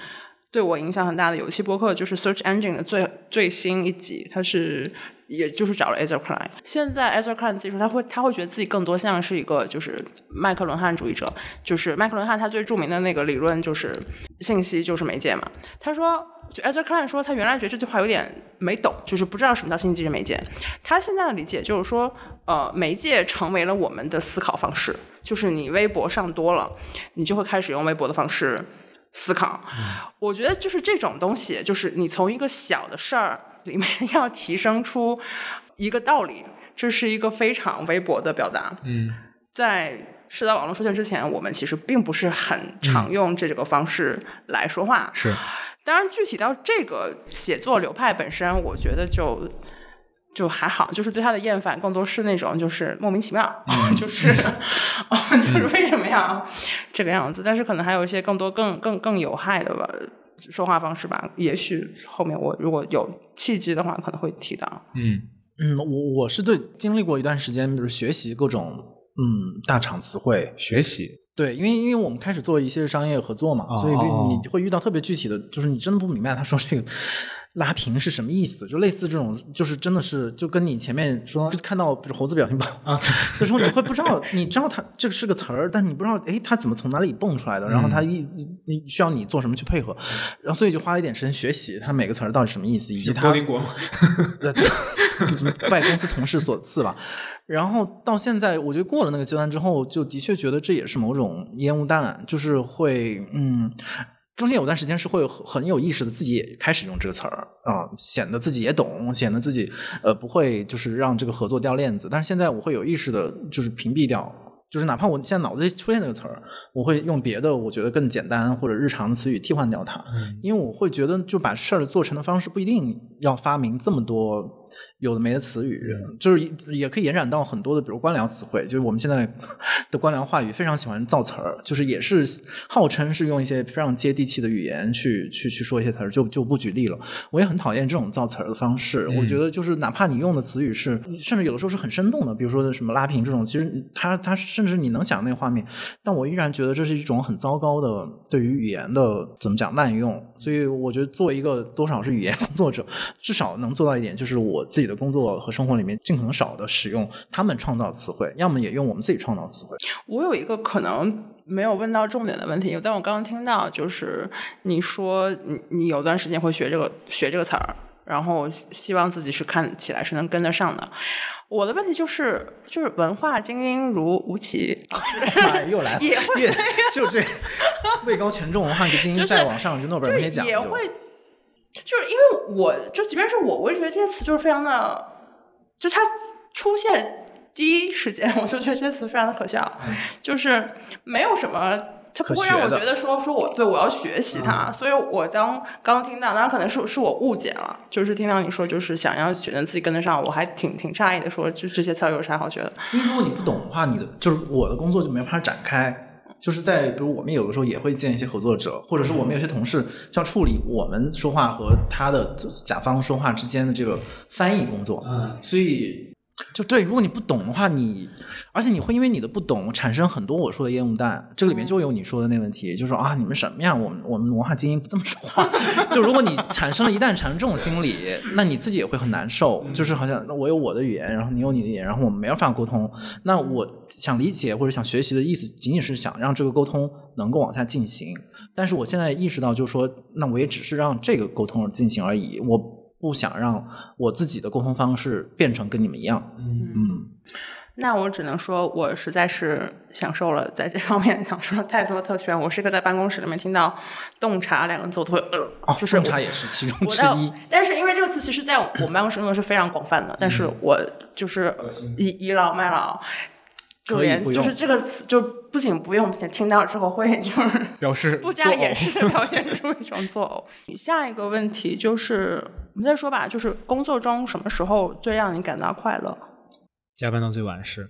[SPEAKER 1] 对我影响很大的有一期播客，就是 Search Engine 的最最新一集，它是也就是找了 Ezra Klein。现在 Ezra Klein 自己说，他会他会觉得自己更多像是一个就是麦克伦汉主义者，就是麦克伦汉他最著名的那个理论就是信息就是媒介嘛。他说。就 Ezra Klein 说，他原来觉得这句话有点没懂，就是不知道什么叫信息是媒介。他现在的理解就是说，呃，媒介成为了我们的思考方式，就是你微博上多了，你就会开始用微博的方式思考。我觉得就是这种东西，就是你从一个小的事儿里面 要提升出一个道理，这是一个非常微薄的表达。
[SPEAKER 2] 嗯，
[SPEAKER 1] 在社交网络出现之前，我们其实并不是很常用这个方式来说话。
[SPEAKER 2] 是
[SPEAKER 1] 当然，具体到这个写作流派本身，我觉得就就还好，就是对他的厌烦更多是那种就是莫名其妙，就是 哦，就是为什么呀这个样子？但是可能还有一些更多更更更有害的吧说话方式吧。也许后面我如果有契机的话，可能会提到。
[SPEAKER 2] 嗯
[SPEAKER 3] 嗯，我我是对经历过一段时间，比如学习各种嗯大厂词汇，
[SPEAKER 2] 学习
[SPEAKER 3] 对，因为因为我们开始做一些商业合作嘛，
[SPEAKER 2] 哦
[SPEAKER 3] 所以
[SPEAKER 2] 哦
[SPEAKER 3] 你会遇到特别具体的，就是你真的不明白他说这个拉平是什么意思，就类似这种，就是真的是就跟你前面说看到比如猴子表情包啊。的时候，你会不知道，你知道它这个是个词儿，但你不知道哎它怎么从哪里蹦出来的，然后它
[SPEAKER 2] 嗯。
[SPEAKER 3] 一你你需要你做什么去配合，然后所以就花了一点时间学习它每个词儿到底什么意思，以及它拜公司同事所赐吧。然后到现在，我觉得过了那个阶段之后，就的确觉得这也是某种烟雾弹，就是会嗯。中间有段时间是会很很有意识的自己也开始用这个词儿啊，显得自己也懂，显得自己呃不会就是让这个合作掉链子。但是现在我会有意识的，就是屏蔽掉。就是哪怕我现在脑子里出现这个词儿，我会用别的我觉得更简单或者日常的词语替换掉它，因为我会觉得就把事儿做成的方式不一定要发明这么多有的没的词语，就是也也可以延展到很多的，比如官僚词汇，就是我们现在 的官僚话语非常喜欢造词儿，就是也是号称是用一些非常接地气的语言去去去说一些词儿，就就不举例了。我也很讨厌这种造词儿的方式，我觉得就是哪怕你用的词语是，甚至有的时候是很生动的，比如说什么拉平这种，其实它它甚至你能想那个画面，但我依然觉得这是一种很糟糕的对于语言的怎么讲滥用。所以我觉得作为一个多少是语言工作者，至少能做到一点，就是我自己的工作和生活里面尽可能少的使用他们创造词汇，要么也用我们自己创造词汇。
[SPEAKER 1] 我有一个可能没有问到重点的问题，但我刚刚听到就是你说你你有段时间会学这个学这个词儿，然后希望自己是看起来是能跟得上的。我的问题就是，就是文化精英如吴奇，
[SPEAKER 3] 哎，又来了，
[SPEAKER 1] 也会
[SPEAKER 3] 越就这位高权重文化精英
[SPEAKER 1] 就是
[SPEAKER 3] 再往上就诺贝尔文学奖
[SPEAKER 1] 也会，就是因为我就即便是我，我也觉得这些词就是非常的，就它出现第一时间，我就觉得这些词非常的可笑，就是没有什么。它不会让我觉得说说我对我要学习它，所以我当刚听到，当然可能是是我误解了，就是听到你说就是想要觉得自己跟得上，我还挺挺诧异的，说就这些词有啥好学的？
[SPEAKER 3] 因为如果你不懂的话，你的就是我的工作就没法展开。就是在比如我们有的时候也会见一些合作者，或者是我们有些同事就要处理我们说话和他的甲方说话之间的这个翻译工作，所以就对，如果你不懂的话，你而且你会因为你的不懂产生很多我说的烟雾弹，这个里面就有你说的那个问题，就是说啊你们什么呀，我们我们文化精英不这么说话，就如果你产生了一旦产生这种心理，那你自己也会很难受，就是好像我有我的语言，然后你有你的语言，然后我们没有办法沟通，那我想理解或者想学习的意思，仅仅是想让这个沟通能够往下进行，但是我现在意识到，就是说，那我也只是让这个沟通进行而已，我不想让我自己的沟通方式变成跟你们一样。嗯
[SPEAKER 1] 那我只能说，我实在是享受了在这方面 享受了太多特权。我是一个在办公室里面听到“洞察”两个字，我都会呃，
[SPEAKER 3] 哦，
[SPEAKER 1] 就是
[SPEAKER 3] 洞察也是其中之一。，
[SPEAKER 1] 但是因为这个词其实在我们办公室用的是非常广泛的，但是我就是倚倚老卖老，就连就是这个词就不仅不用，且听到之后会就是
[SPEAKER 2] 表示
[SPEAKER 1] 不加掩饰的表现出一种作呕。下一个问题就是，我们再说吧，就是工作中什么时候最让你感到快乐？
[SPEAKER 2] 加班到最晚是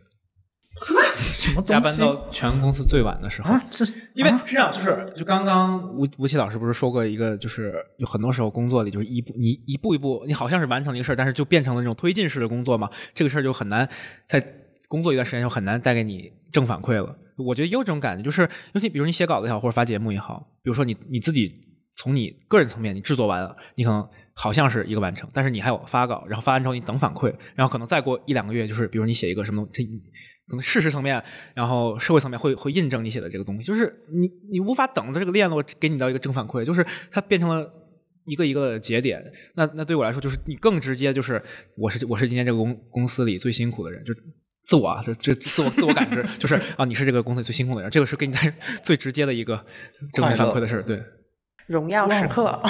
[SPEAKER 3] 什么
[SPEAKER 2] 加班到全公司最晚的时候。
[SPEAKER 3] 啊？这
[SPEAKER 2] 因为是这样，就是就刚刚吴吴奇老师不是说过一个，就是有很多时候工作里就是一步你一步一步，你好像是完成了一个事儿，但是就变成了那种推进式的工作嘛，这个事儿就很难在工作一段时间就很难带给你正反馈了。我觉得也有这种感觉，就是尤其比如你写稿子也好，或者发节目也好，比如说你你自己从你个人层面你制作完了，你可能好像是一个完成，但是你还有发稿，然后发完之后你等反馈，然后可能再过一两个月，就是比如你写一个什么这。可能事实层面，然后社会层面会会印证你写的这个东西，就是你你无法等着这个链路给你到一个正反馈，就是它变成了一个一个的节点。那那对我来说，就是你更直接，就是我是我是今天这个公公司里最辛苦的人，就自我啊，这这自我自我感知，就是啊，你是这个公司里最辛苦的人，这个是给你带 最直接的一个正面反馈的事儿，对。
[SPEAKER 1] 荣耀时刻，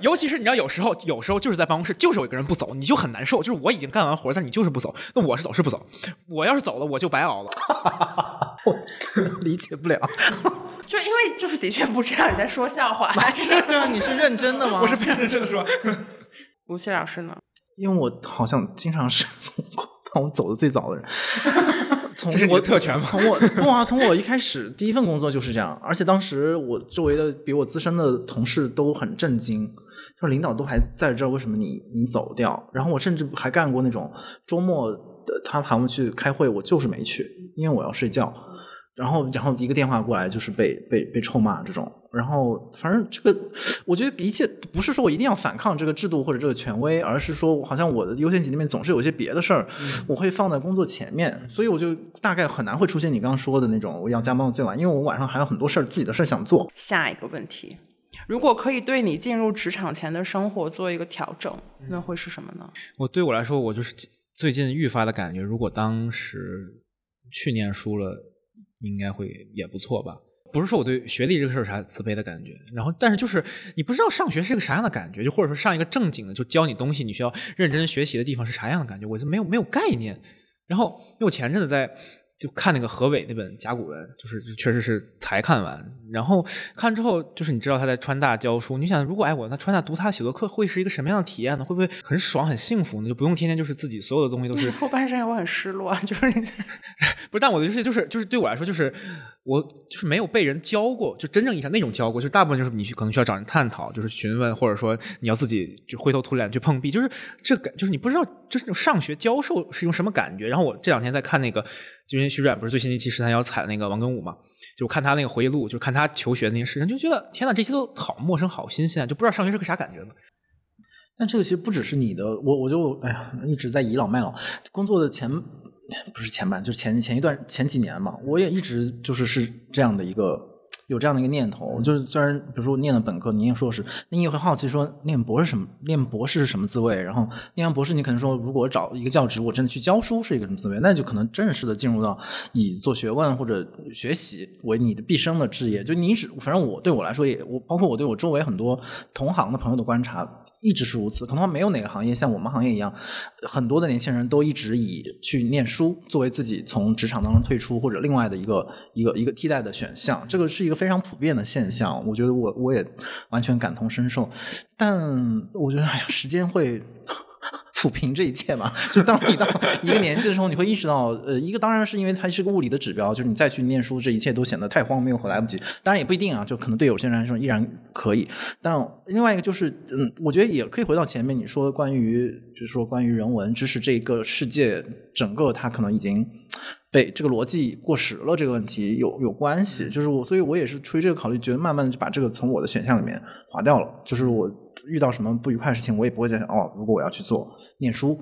[SPEAKER 2] 尤其是你知道，有时候有时候就是在办公室，就是有一个人不走，你就很难受。就是我已经干完活，但你就是不走，那我是走是不走？我要是走了，我就白熬了。
[SPEAKER 3] 我理解不了。
[SPEAKER 1] 就因为就是的确不知道你在说笑话，还是
[SPEAKER 3] 对啊，你是认真的吗？
[SPEAKER 2] 我是非常认真的说，
[SPEAKER 1] 吴奇老师呢？
[SPEAKER 3] 因为我好像经常是让我走的最早的人。从
[SPEAKER 2] 这是你的
[SPEAKER 3] 我
[SPEAKER 2] 特权吗
[SPEAKER 3] 从我不啊，从我一开始第一份工作就是这样，而且当时我周围的比我资深的同事都很震惊，说领导都还在这儿，为什么你你走掉？然后我甚至还干过那种周末的他喊我去开会，我就是没去，因为我要睡觉。然后，然后一个电话过来就是被被被臭骂这种，然后反正这个，我觉得一切不是说我一定要反抗这个制度或者这个权威，而是说好像我的优先级里面总是有一些别的事儿，我会放在工作前面，所以我就大概很难会出现你刚刚说的那种我要加班到最晚，因为我晚上还有很多事儿自己的事儿想做。
[SPEAKER 1] 下一个问题，如果可以对你进入职场前的生活做一个调整，那会是什么呢？
[SPEAKER 2] 我对我来说，我就是最近愈发的感觉，如果当时去念书了，应该会也不错吧。不是说我对学历这个事儿啥自卑的感觉，然后但是就是你不知道上学是个啥样的感觉，就或者说上一个正经的就教你东西，你需要认真学习的地方是啥样的感觉，我就没有没有概念。然后因为我前阵子在。就看那个何伟那本甲骨文，就是确实是才看完，然后看之后，就是你知道他在川大教书，你想如果哎我在川大读他的写作课会是一个什么样的体验呢？会不会很爽很幸福呢？就不用天天就是自己所有的东西都是。
[SPEAKER 1] 后半生我很失落，就是你
[SPEAKER 2] 不是，但我的意思就是就是对我来说就是我就是没有被人教过，就真正意义上那种教过，就大部分就是你可能需要找人探讨，就是询问，或者说你要自己就灰头土脸去碰壁，就是这感就是你不知道就是上学教授是一种什么感觉。然后我这两天在看那个。就因为徐冉不是最新一期十三幺踩那个王庚武嘛，就看他那个回忆录，就看他求学那些事情，就觉得天呐，这些都好陌生，好新鲜，就不知道上学是个啥感觉。
[SPEAKER 3] 但这个其实不只是你的，我我就哎呀，一直在倚老卖老，工作的前不是前半，就是前前一段前几年嘛，我也一直就是是这样的一个。有这样的一个念头，就是虽然比如说我念了本科，你念硕士，那你也会好奇说念博士什么？念博士是什么滋味？然后念完博士，你可能说，如果找一个教职，我真的去教书是一个什么滋味？那就可能正式的进入到以做学问或者学习为你的毕生的职业。就你只反正我对我来说也，我包括我对我周围很多同行的朋友的观察。一直是如此，可能没有哪个行业像我们行业一样，很多的年轻人都一直以去念书作为自己从职场当中退出或者另外的一个一个一个替代的选项，这个是一个非常普遍的现象。我觉得我我也完全感同身受，但我觉得哎呀，时间会。抚平这一切嘛，就当你到一个年纪的时候，你会意识到，呃，一个当然是因为它是个物理的指标，就是你再去念书，这一切都显得太荒谬和来不及。当然也不一定啊，就可能对有些人来说依然可以。但另外一个就是，嗯，我觉得也可以回到前面你说关于，就是说关于人文知识这个世界，整个它可能已经被这个逻辑过时了这个问题有有关系。就是我，所以我也是出于这个考虑，觉得慢慢的就把这个从我的选项里面划掉了。就是我。遇到什么不愉快的事情，我也不会再想哦。如果我要去做念书，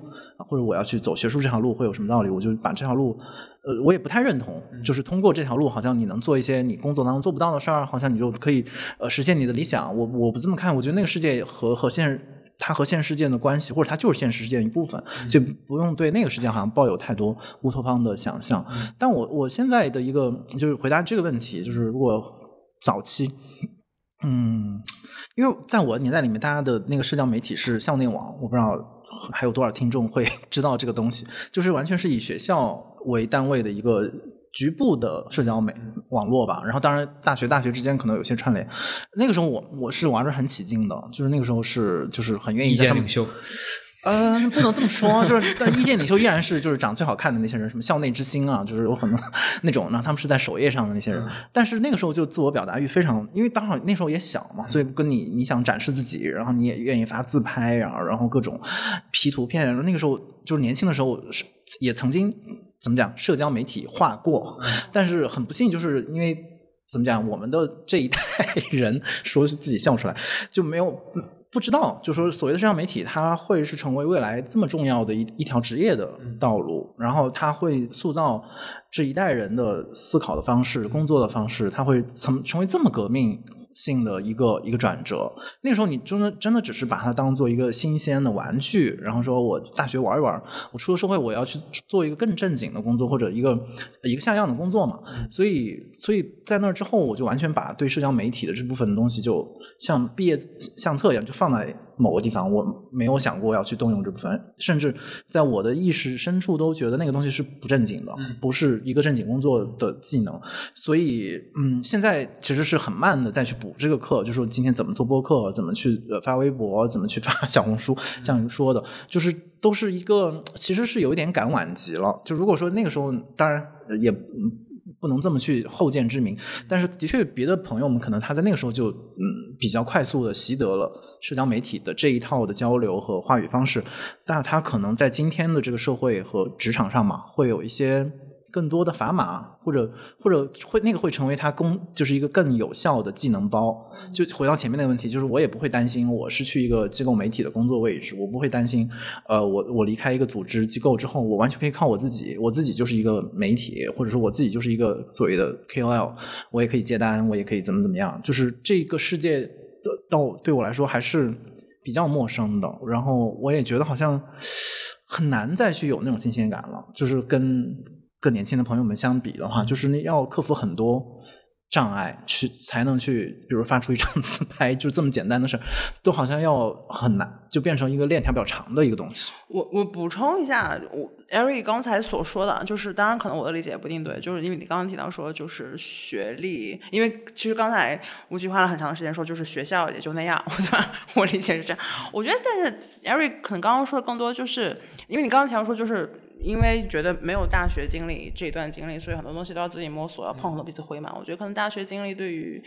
[SPEAKER 3] 或者我要去走学术这条路，会有什么道理？我就把这条路，呃，我也不太认同。就是通过这条路，好像你能做一些你工作当中做不到的事儿，好像你就可以呃实现你的理想。我我不这么看，我觉得那个世界和和现实它和现实世界的关系，或者它就是现实世界的一部分，就不用对那个世界好像抱有太多乌托邦的想象。但我我现在的一个就是回答这个问题，就是如果早期。嗯，因为在我的年代里面，大家的那个社交媒体是校内网，我不知道还有多少听众会 知道这个东西，就是完全是以学校为单位的一个局部的社交媒网络吧。然后，当然大学大学之间可能有些串联。那个时候我我是玩的很起劲的，就是那个时候是就是很愿意在上面。嗯，不能这么说，就是但意见领袖依然是就是长最好看的那些人，什么校内之星啊，就是有很多那种，那他们是在首页上的那些人。但是那个时候就自我表达欲非常，因为当好那时候也小嘛，所以跟你你想展示自己，然后你也愿意发自拍啊，然后各种 P 图片。那个时候就是年轻的时候是也曾经怎么讲社交媒体化过，但是很不幸就是因为怎么讲我们的这一代 人说是自己笑出来就没有。不知道，就说所谓的社交媒体，它会是成为未来这么重要的一一条职业的道路，然后它会塑造这一代人的思考的方式、工作的方式，它会成成为这么革命。性的一个一个转折，那个时候你真的真的只是把它当做一个新鲜的玩具，然后说我大学玩一玩，我出了社会我要去做一个更正经的工作或者一个一个像样的工作嘛。所以所以在那之后，我就完全把对社交媒体的这部分东西，就像毕业相册一样，就放在某个地方。我没有想过要去动用这部分，甚至在我的意识深处都觉得那个东西是不正经的，不是一个正经工作的技能。所以嗯，现在其实是很慢的再去。补这个课，就说今天怎么做播客，怎么去发微博，怎么去发小红书，像您说的，就是都是一个，其实是有一点赶晚集了。就如果说那个时候，当然也不能这么去后见之明，但是的确，别的朋友们可能他在那个时候就嗯比较快速的习得了社交媒体的这一套的交流和话语方式，但他可能在今天的这个社会和职场上嘛，会有一些。更多的砝码，或者或者会那个会成为他工，就是一个更有效的技能包。就回到前面那个问题，就是我也不会担心我失去一个机构媒体的工作位置，我不会担心，呃，我我离开一个组织机构之后，我完全可以靠我自己，我自己就是一个媒体，或者说我自己就是一个所谓的 KOL，我也可以接单，我也可以怎么怎么样。就是这个世界的到对我来说还是比较陌生的，然后我也觉得好像很难再去有那种新鲜感了，就是跟。更年轻的朋友们相比的话，就是要克服很多障碍去才能去，比如发出一张 自拍，就这么简单的事，都好像要很难，就变成一个链条比较长的一个东西。
[SPEAKER 1] 我我补充一下，我 Eric 刚才所说的，就是当然可能我的理解也不一定对，就是因为你刚刚提到说就是学历，因为其实刚才吴奇花了很长的时间说就是学校也就那样，对吧？我理解是这样。我觉得，但是 Eric 可能刚刚说的更多就是因为你刚刚提到说就是。因为觉得没有大学经历这段经历，所以很多东西都要自己摸索，要碰很多鼻子灰嘛。我觉得可能大学经历对于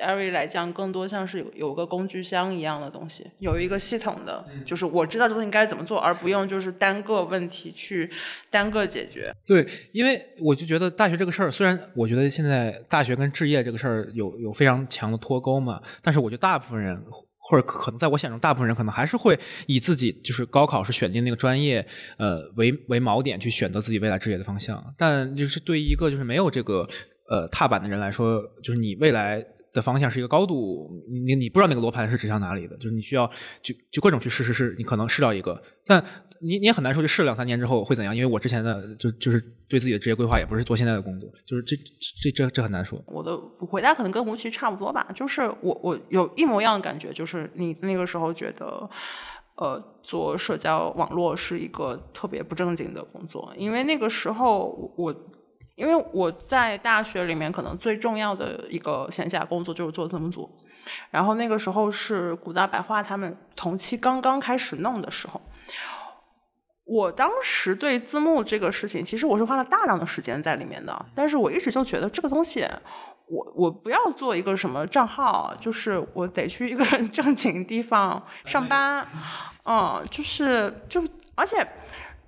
[SPEAKER 1] 艾瑞来讲，更多像是有有个工具箱一样的东西，有一个系统的，就是我知道这东西该怎么做，而不用就是单个问题去单个解决。
[SPEAKER 2] 对，因为我就觉得大学这个事儿，虽然我觉得现在大学跟置业这个事儿有有非常强的脱钩嘛，但是我觉得大部分人。或者可能在我眼中，大部分人可能还是会以自己就是高考是选定那个专业，呃为为锚点去选择自己未来职业的方向。但就是对于一个就是没有这个呃踏板的人来说，就是你未来。的方向是一个高度，你你不知道那个罗盘是指向哪里的，就是你需要就就各种去试试试，你可能试到一个，但你你也很难说就试两三年之后会怎样，因为我之前的就就是对自己的职业规划也不是做现在的工作，就是这这这这很难说。
[SPEAKER 1] 我的回答可能跟吴奇差不多吧，就是我我有一模一样的感觉，就是你那个时候觉得，呃，做社交网络是一个特别不正经的工作，因为那个时候我。因为我在大学里面，可能最重要的一个线下工作就是做字幕组，然后那个时候是古大白话他们同期刚刚开始弄的时候，我当时对字幕这个事情，其实我是花了大量的时间在里面的，但是我一直就觉得这个东西，我我不要做一个什么账号，就是我得去一个正经地方上班，嗯，就是就而且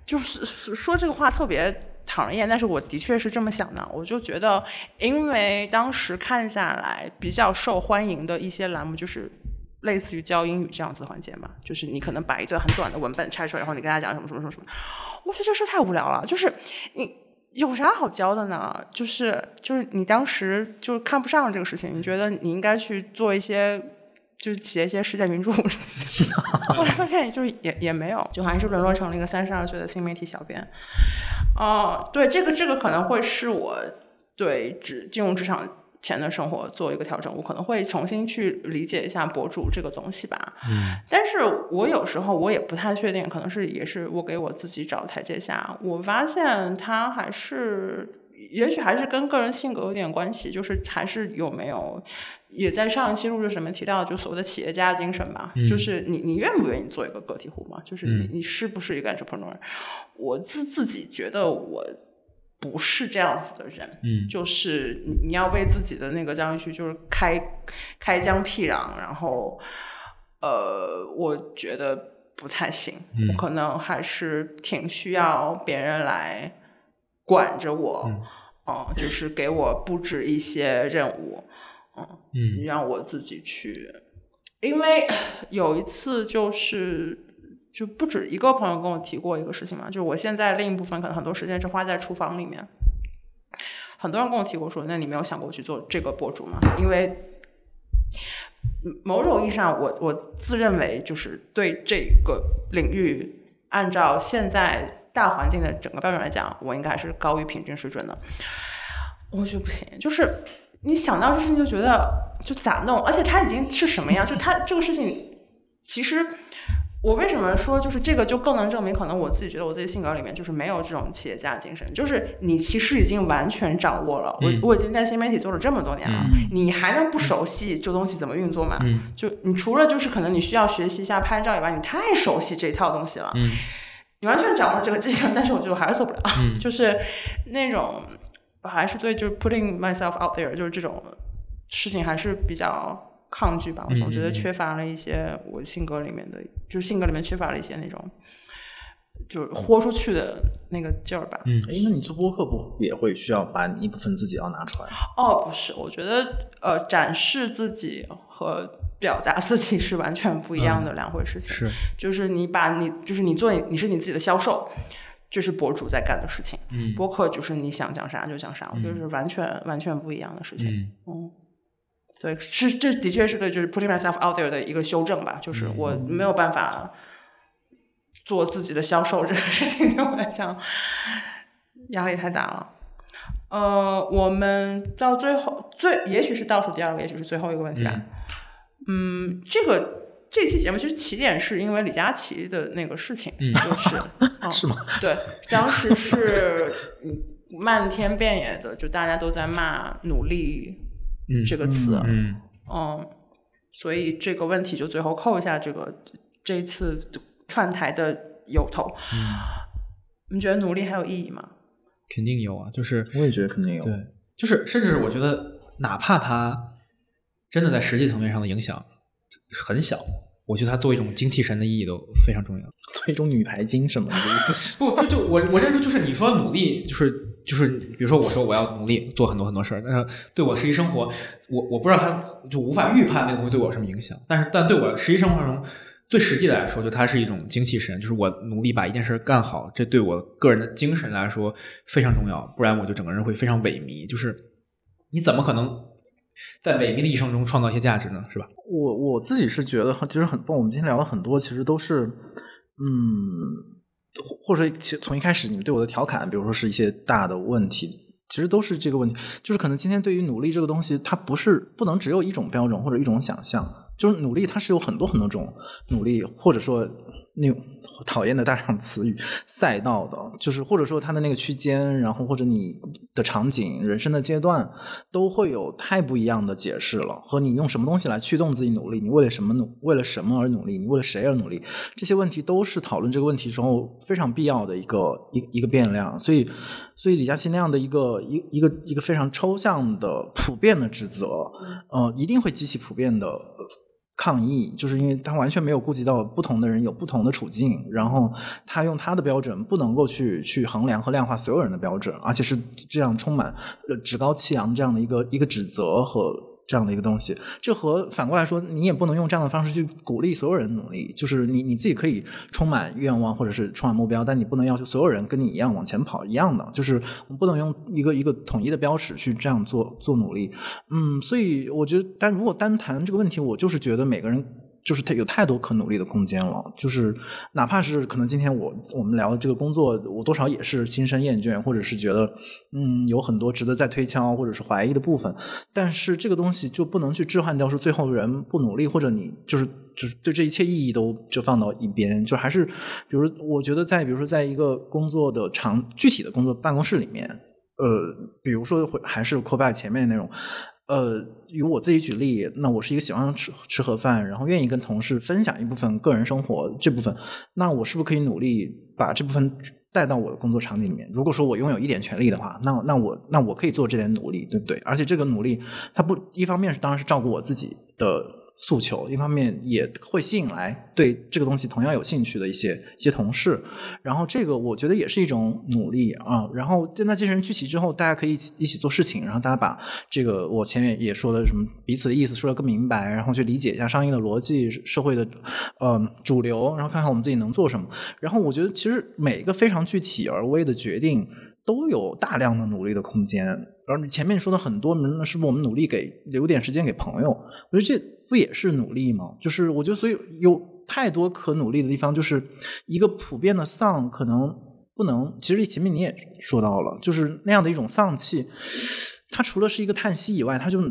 [SPEAKER 1] 就是说这个话特别。讨人厌，但是我的确是这么想的。我就觉得，因为当时看下来比较受欢迎的一些栏目，就是类似于教英语这样子的环节嘛，就是你可能把一段很短的文本拆出来，然后你跟他讲什么什么什么什么。我觉得这事太无聊了，就是你有啥好教的呢？就是就是你当时就看不上这个事情，你觉得你应该去做一些。就是写一些世界名著，后来发现就是也也没有，就还是沦落成了一个三十二岁的新媒体小编。哦，对，这个这个可能会是我对职进入职场前的生活做一个调整，我可能会重新去理解一下博主这个东西吧。
[SPEAKER 2] 嗯，
[SPEAKER 1] 但是我有时候我也不太确定，可能是也是我给我自己找台阶下。我发现他还是，也许还是跟个人性格有点关系，就是还是有没有。也在上一期录制什么提到，就所谓的企业家精神吧，就是你你愿不愿意做一个个体户嘛？就是你你是不是一个 entrepreneur？我自自己觉得我不是这样子的人，
[SPEAKER 2] 嗯，
[SPEAKER 1] 就是你你要为自己的那个疆域就是开开疆辟壤，然后呃，我觉得不太行，我可能还是挺需要别人来管着我，嗯，就是给我布置一些任务。
[SPEAKER 2] 嗯，
[SPEAKER 1] 让我自己去，因为 有一次就是就不止一个朋友跟我提过一个事情嘛，就是我现在另一部分可能很多时间是花在厨房里面，很多人跟我提过说，那你没有想过去做这个博主吗？因为某种意义上，我我自认为就是对这个领域，按照现在大环境的整个标准来讲，我应该还是高于平均水准的。我觉得不行，就是。你想到这事情就觉得就咋弄，而且他已经是什么样？就他 这个事情，其实我为什么说就是这个就更能证明，可能我自己觉得我自己性格里面就是没有这种企业家精神。就是你其实已经完全掌握了，我我已经在新媒体做了这么多年了，你还能不熟悉这东西怎么运作吗？就你除了就是可能你需要学习一下拍照以外，你太熟悉这套东西了，你完全掌握这个技能，但是我觉得我还是做不了，就是那种。还是对，就是 putting myself out there，就是这种事情还是比较抗拒吧。我总觉得缺乏了一些我性格里面的，就是性格里面缺乏了一些那种，就是豁出去的那个劲儿吧。
[SPEAKER 2] 嗯，
[SPEAKER 3] 哎，那你做播客不也会需要把一部分自己要拿出来？
[SPEAKER 1] 哦，不是，我觉得呃，展示自己和表达自己是完全不一样的两回事情。
[SPEAKER 2] 是，
[SPEAKER 1] 就是你把你，就是你做，你是你自己的销售。这是博主在干的事情，播客就是你想讲啥就讲啥，我觉得是完全完全不一样的事情。嗯，对，是这的确是对，就是 putting myself out there 的一个修正吧，就是我没有办法做自己的销售这个事情，对我来讲压力太大了。呃，我们到最后最也许是倒数第二个，也许是最后一个问题啊。嗯，这个这期节目其实起点是因为李佳琦的那个事情，嗯就是、嗯、
[SPEAKER 3] 是吗？
[SPEAKER 1] 对，当时是嗯漫天遍野的，就大家都在骂“努力”
[SPEAKER 2] 嗯
[SPEAKER 1] 这个词，
[SPEAKER 2] 嗯
[SPEAKER 1] 嗯，所以这个问题就最后扣一下这个这一次串台的由头。你觉得努力还有意义吗？
[SPEAKER 2] 肯定有啊，就是
[SPEAKER 3] 我也觉得肯定有。
[SPEAKER 2] 对，就是甚至我觉得，哪怕他真的在实际层面上的影响很小，我觉得他作为一种精气神的意义都非常重要。
[SPEAKER 3] 作为一种女排精神嘛，你的意思是？
[SPEAKER 2] 不，就就我我认为就是你说努力，就是就是，比如说我说我要努力做很多很多事儿，但是对我实际生活，我我不知道他就无法预判那个东西对我有什么影响，但是但对我实际生活中最实际的来说，就它是一种精气神，就是我努力把一件事干好，这对我个人的精神来说非常重要，不然我就整个人会非常萎靡。就是你怎么可能在萎靡的一生中创造一些价值呢？是吧？
[SPEAKER 3] 我我自己是觉得，其实很，我们今天聊了很多，其实都是，嗯，或或者说，其实从一开始你们对我的调侃，比如说是一些大的问题，其实都是这个问题，就是可能今天对于努力这个东西，它不是不能只有一种标准或者一种想象，就是努力它是有很多很多种努力，或者说那种讨厌的大量词语赛道的，就是或者说它的那个区间，然后或者你的场景、人生的阶段，都会有太不一样的解释了。和你用什么东西来驱动自己努力，你为了什么努，为了什么而努力，你为了谁而努力，这些问题都是讨论这个问题时候非常必要的一个一一个变量。所以，所以李佳琦那样的一个一一个一个非常抽象的普遍的指责，呃，一定会激起普遍的。抗议，就是因为他完全没有顾及到不同的人有不同的处境，然后他用他的标准不能够去去衡量和量化所有人的标准，而且是这样充满呃趾高气扬这样的一个一个指责和这样的一个东西。这和反过来说，你也不能用这样的方式去鼓励所有人努力，就是你你自己可以充满愿望或者是充满目标，但你不能要求所有人跟你一样往前跑一样的，就是我们不能用一个一个统一的标尺去这样做做努力。嗯，所以我觉得，但如果单谈这个问题，我就是觉得每个人就是他有太多可努力的空间了。就是哪怕是可能今天我我们聊的这个工作，我多少也是心生厌倦，或者是觉得嗯有很多值得再推敲或者是怀疑的部分。但是这个东西就不能去置换掉，说最后人不努力，或者你就是就是对这一切意义都就放到一边，就还是比如我觉得在比如说在一个工作的长具体的工作办公室里面。呃，比如说会还是 call back 前面那种，呃，以我自己举例，那我是一个喜欢吃吃盒饭，然后愿意跟同事分享一部分个人生活这部分，那我是不是可以努力把这部分带到我的工作场景里面？如果说我拥有一点权利的话，那那我那我可以做这点努力，对不对？而且这个努力，它不一方面是当然是照顾我自己的。诉求，一方面也会吸引来对这个东西同样有兴趣的一些一些同事，然后这个我觉得也是一种努力啊。然后现在那这些人聚齐之后，大家可以一起一起做事情，然后大家把这个我前面也说的什么彼此的意思说的更明白，然后去理解一下商业的逻辑、社会的呃主流，然后看看我们自己能做什么。然后我觉得其实每一个非常具体而微的决定。都有大量的努力的空间，而你前面说的很多，那是不是我们努力给留点时间给朋友？我觉得这不也是努力吗？就是我觉得，所以有太多可努力的地方，就是一个普遍的丧，可能不能。其实前面你也说到了，就是那样的一种丧气，它除了是一个叹息以外，它就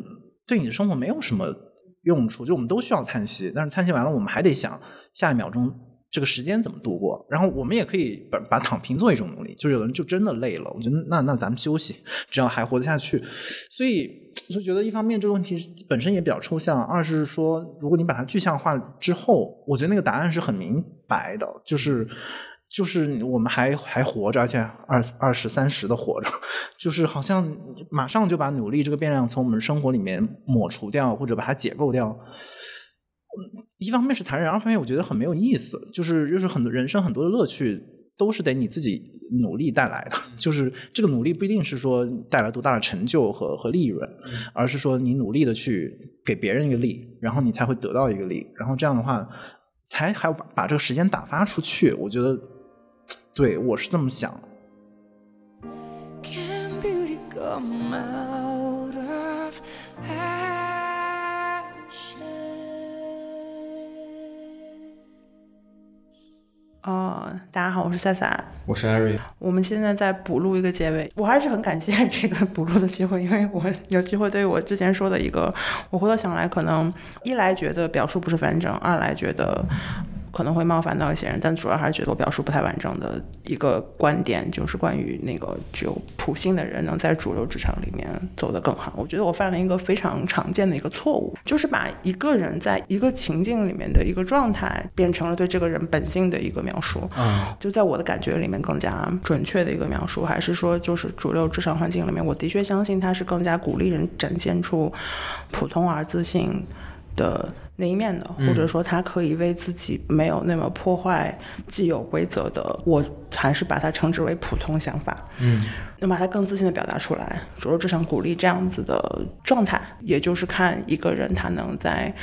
[SPEAKER 3] 对你的生活没有什么用处。就我们都需要叹息，但是叹息完了，我们还得想下一秒钟。这个时间怎么度过？然后我们也可以把把躺平做一种努力，就是有人就真的累了，我觉得那那咱们休息，只要还活得下去。所以就觉得一方面这个问题本身也比较抽象，二是说如果你把它具象化之后，我觉得那个答案是很明白的，就是就是我们还还活着，而且二二十三十的活着，就是好像马上就把努力这个变量从我们生活里面抹除掉，或者把它解构掉。一方面是残忍，二方面我觉得很没有意思。就是就是很多人生很多的乐趣都是得你自己努力带来的。就是这个努力不一定是说带来多大的成就和和利润，而是说你努力的去给别人一个利，然后你才会得到一个利。然后这样的话，才还要把把这个时间打发出去。我觉得，对我是这么想。
[SPEAKER 4] Can beauty come out
[SPEAKER 1] 呃，大家好，我是赛赛。
[SPEAKER 2] 我是艾瑞。
[SPEAKER 1] 我们现在在补录一个结尾，我还是很感谢这个补录的机会，因为我有机会对于我之前说的一个，我回头想来，可能一来觉得表述不是完整，二来觉得可能会冒犯到一些人，但主要还是觉得我表述不太完整的一个观点，就是关于那个具有普性的人能在主流职场里面走得更好。我觉得我犯了一个非常常见的一个错误，就是把一个人在一个情境里面的一个状态变成了对这个人本性的一个描述。
[SPEAKER 2] 嗯，
[SPEAKER 1] 就在我的感觉里面更加准确的一个描述，还是说就是主流职场环境里面，我的确相信它是更加鼓励人展现出普通而自信的那一面的，或者说他可以为自己没有那么破坏既有规则的，我还是把它称之为普通想法。
[SPEAKER 2] 嗯，
[SPEAKER 1] 能把它更自信的表达出来。主流职场鼓励这样子的状态，也就是看一个人他能在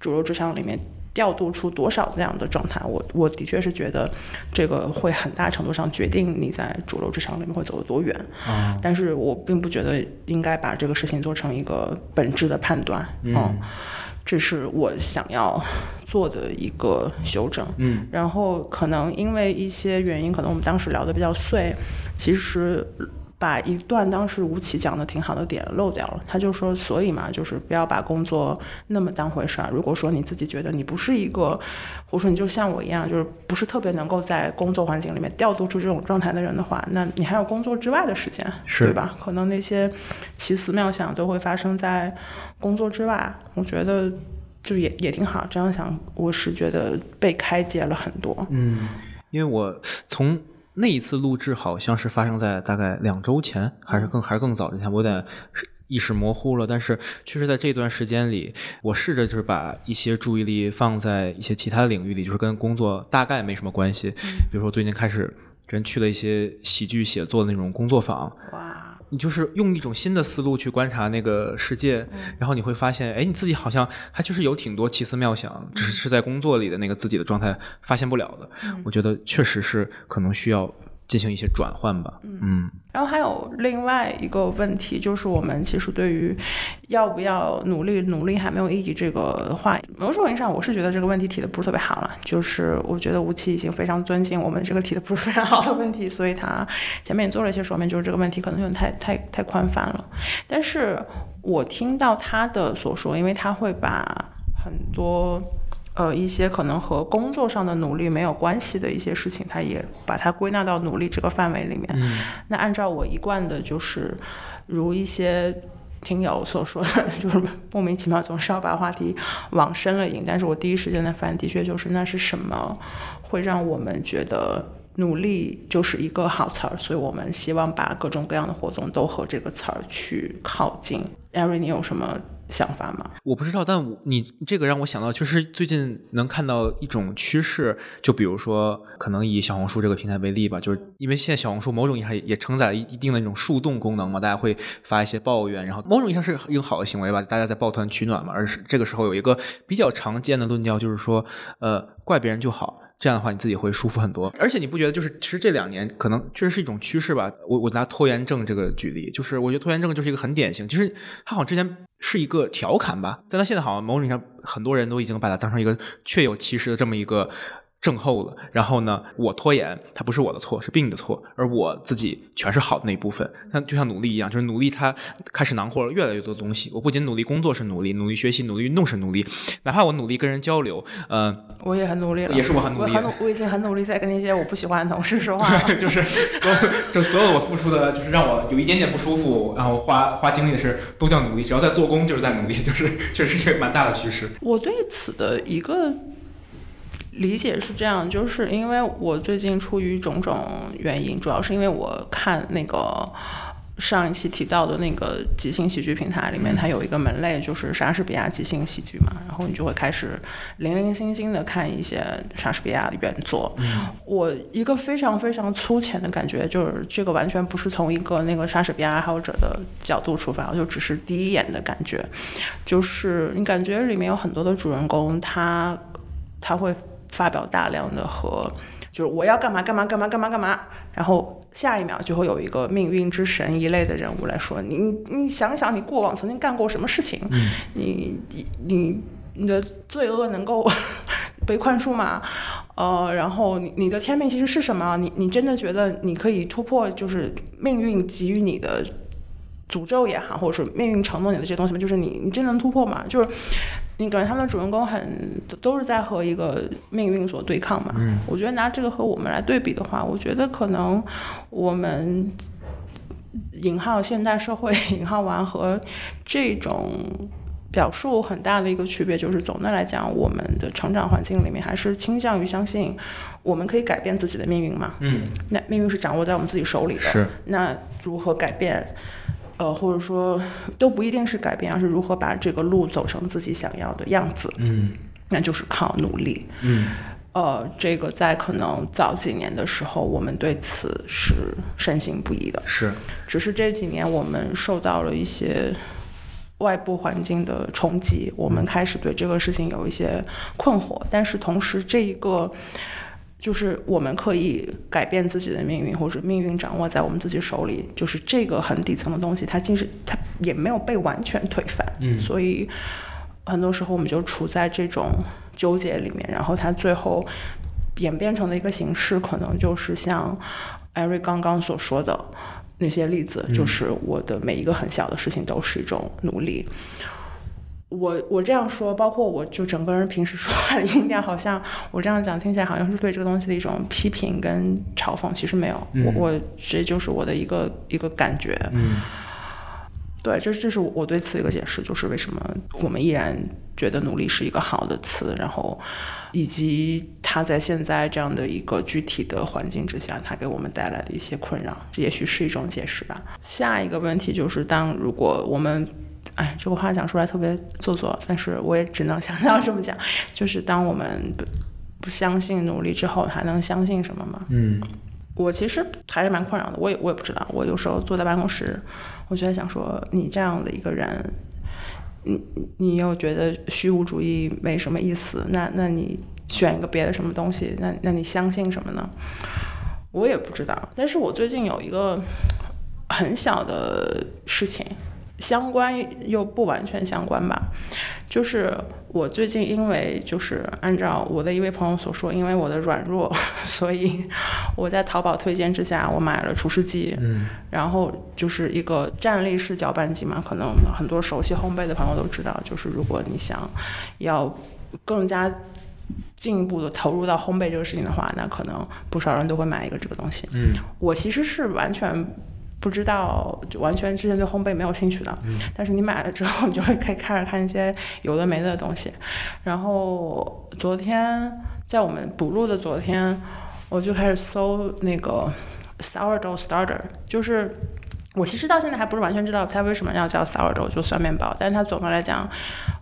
[SPEAKER 1] 主流职场里面调度出多少这样的状态。我我的确是觉得这个会很大程度上决定你在主流职场里面会走得多远。
[SPEAKER 2] 啊，
[SPEAKER 1] 但是我并不觉得应该把这个事情做成一个本质的判断。嗯，这是我想要做的一个修正。
[SPEAKER 2] 嗯，
[SPEAKER 1] 然后可能因为一些原因，可能我们当时聊的比较碎，其实把一段当时吴奇讲的挺好的点漏掉了。他就说，所以嘛，就是不要把工作那么当回事儿。如果说你自己觉得你不是一个，或者说你就像我一样，就是不是特别能够在工作环境里面调度出这种状态的人的话，那你还有工作之外的时间，
[SPEAKER 2] 是
[SPEAKER 1] 对吧？可能那些奇思妙想都会发生在工作之外。我觉得就也也挺好。这样想，我是觉得被开解了很多。
[SPEAKER 2] 嗯，因为我从那一次录制好像是发生在大概两周前，还是更还是更早之前，我有点意识模糊了。但是确实在这段时间里，我试着就是把一些注意力放在一些其他领域里，就是跟工作大概没什么关系。比如说最近开始真去了一些喜剧写作的那种工作坊，
[SPEAKER 1] 哇，
[SPEAKER 2] 你就是用一种新的思路去观察那个世界，然后你会发现，哎，你自己好像还就是有挺多奇思妙想，只是是在工作里的那个自己的状态发现不了的。我觉得确实是可能需要进行一些转换吧。嗯
[SPEAKER 1] 然后还有另外一个问题，就是我们其实对于要不要努力，努力还没有意义这个话，某种意义上我是觉得这个问题提的不是特别好了。就是我觉得吴奇已经非常尊敬我们这个提的不是非常好的问题，所以他前面也做了一些说明，就是这个问题可能有点太太太宽泛了。但是我听到他的所说，因为他会把很多。呃，一些可能和工作上的努力没有关系的一些事情，他也把它归纳到努力这个范围里面。那按照我一贯的，就是如一些听友所说的，就是莫名其妙总是要把话题往深了引。但是我第一时间的反应的确就是，那是什么会让我们觉得努力就是一个好词儿？所以我们希望把各种各样的活动都和这个词儿去靠近。艾瑞，你有什么想法吗？
[SPEAKER 2] 我不知道，但你这个让我想到，就是最近能看到一种趋势，就比如说，可能以小红书这个平台为例吧，就是因为现在小红书某种意义上也承载了一一定的那种树洞功能嘛，大家会发一些抱怨，然后某种意义上是一个好的行为吧，大家在抱团取暖嘛。而是这个时候有一个比较常见的论调，就是说，呃，怪别人就好。这样的话，你自己会舒服很多，而且你不觉得就是其实这两年可能确实是一种趋势吧？我我拿拖延症这个举例，就是我觉得拖延症就是一个很典型，其实它好像之前是一个调侃吧，但它现在好像某种意义上很多人都已经把它当成一个确有其实的这么一个。症候了，然后呢，我拖延，它不是我的错，是病的错，而我自己全是好的那一部分。它就像努力一样，就是努力，它开始囊括了越来越多东西。我不仅努力工作是努力，努力学习、努力运动是努力，哪怕我努力跟人交流，呃，
[SPEAKER 1] 我也很努力了，
[SPEAKER 2] 也是我很努力
[SPEAKER 1] 我很努，我已经很努力在跟那些我不喜欢的同事说话了。
[SPEAKER 2] 就是所就所有我付出的，就是让我有一点点不舒服，然后花花精力的事，都叫努力。只要在做工，就是在努力，就是确实是一个蛮大的趋势。
[SPEAKER 1] 我对此的一个理解是这样，就是因为我最近出于种种原因，主要是因为我看那个上一期提到的那个即兴喜剧平台里面，它有一个门类就是莎士比亚即兴喜剧嘛，然后你就会开始零零星星的看一些莎士比亚的原作。我一个非常非常粗浅的感觉就是，这个完全不是从一个那个莎士比亚爱好者的角度出发，就只是第一眼的感觉，就是你感觉里面有很多的主人公，他他会发表大量的和就是我要干嘛干嘛干嘛干嘛干嘛，然后下一秒就会有一个命运之神一类的人物来说，你你你想想你过往曾经干过什么事情，你你你你的罪恶能够 被宽恕嘛，呃，然后你你的天命其实是什么？你你真的觉得你可以突破就是命运给予你的诅咒也好，或者是命运承诺你的这些东西吗？就是你你真能突破吗？就是你感觉他们的主人公很都都是在和一个命运所对抗嘛。嗯，我觉得拿这个和我们来对比的话，我觉得可能我们引号现代社会 引号完和这种表述很大的一个区别，就是总的来讲，我们的成长环境里面还是倾向于相信我们可以改变自己的命运嘛。
[SPEAKER 2] 嗯，
[SPEAKER 1] 那命运是掌握在我们自己手里的。
[SPEAKER 2] 是。
[SPEAKER 1] 那如何改变？呃，或者说都不一定是改变，而是如何把这个路走成自己想要的样子。
[SPEAKER 2] 嗯，
[SPEAKER 1] 那就是靠努力。
[SPEAKER 2] 嗯，
[SPEAKER 1] 呃，这个在可能早几年的时候，我们对此是深信不疑的。
[SPEAKER 2] 是。
[SPEAKER 1] 只是这几年我们受到了一些外部环境的冲击，我们开始对这个事情有一些困惑。但是同时，这一个就是我们可以改变自己的命运，或者命运掌握在我们自己手里，就是这个很底层的东西，它竟是它也没有被完全推翻。
[SPEAKER 2] 嗯
[SPEAKER 1] 所以很多时候我们就处在这种纠结里面，然后它最后演变成的一个形式，可能就是像艾瑞刚刚所说的那些例子，就是我的每一个很小的事情都是一种努力。我我这样说，包括我就整个人平时说话的音调，好像我这样讲听起来好像是对这个东西的一种批评跟嘲讽，其实没有，我我这就是我的一个一个感觉。
[SPEAKER 2] 嗯，
[SPEAKER 1] 对，这这是我对此一个解释，就是为什么我们依然觉得努力是一个好的词，然后以及它在现在这样的一个具体的环境之下，它给我们带来的一些困扰，这也许是一种解释吧。下一个问题就是，当如果我们哎，这个话讲出来特别做作，但是我也只能想到这么讲，就是当我们不不相信努力之后，还能相信什么吗？
[SPEAKER 2] 嗯，
[SPEAKER 1] 我其实还是蛮困扰的，我也我也不知道。我有时候坐在办公室，我就在想说，你这样的一个人，你你你又觉得虚无主义没什么意思，那那你选一个别的什么东西，那那你相信什么呢？我也不知道。但是我最近有一个很小的事情，相关又不完全相关吧，就是我最近因为就是按照我的一位朋友所说，因为我的软弱，所以我在淘宝推荐之下，我买了厨师机，
[SPEAKER 2] 嗯，
[SPEAKER 1] 然后就是一个站立式搅拌机嘛，可能很多熟悉烘焙的朋友都知道，就是如果你想要更加进一步的投入到烘焙这个事情的话，那可能不少人都会买一个这个东西。
[SPEAKER 2] 嗯，
[SPEAKER 1] 我其实是完全不知道，就完全之前对烘焙没有兴趣的。但是你买了之后，你就会可以开始看一些有的没的东西。然后昨天在我们补录的昨天，我就开始搜那个 sourdough starter，就是。我其实到现在还不是完全知道它为什么要叫 sourdough 就酸面包，但它总的来讲，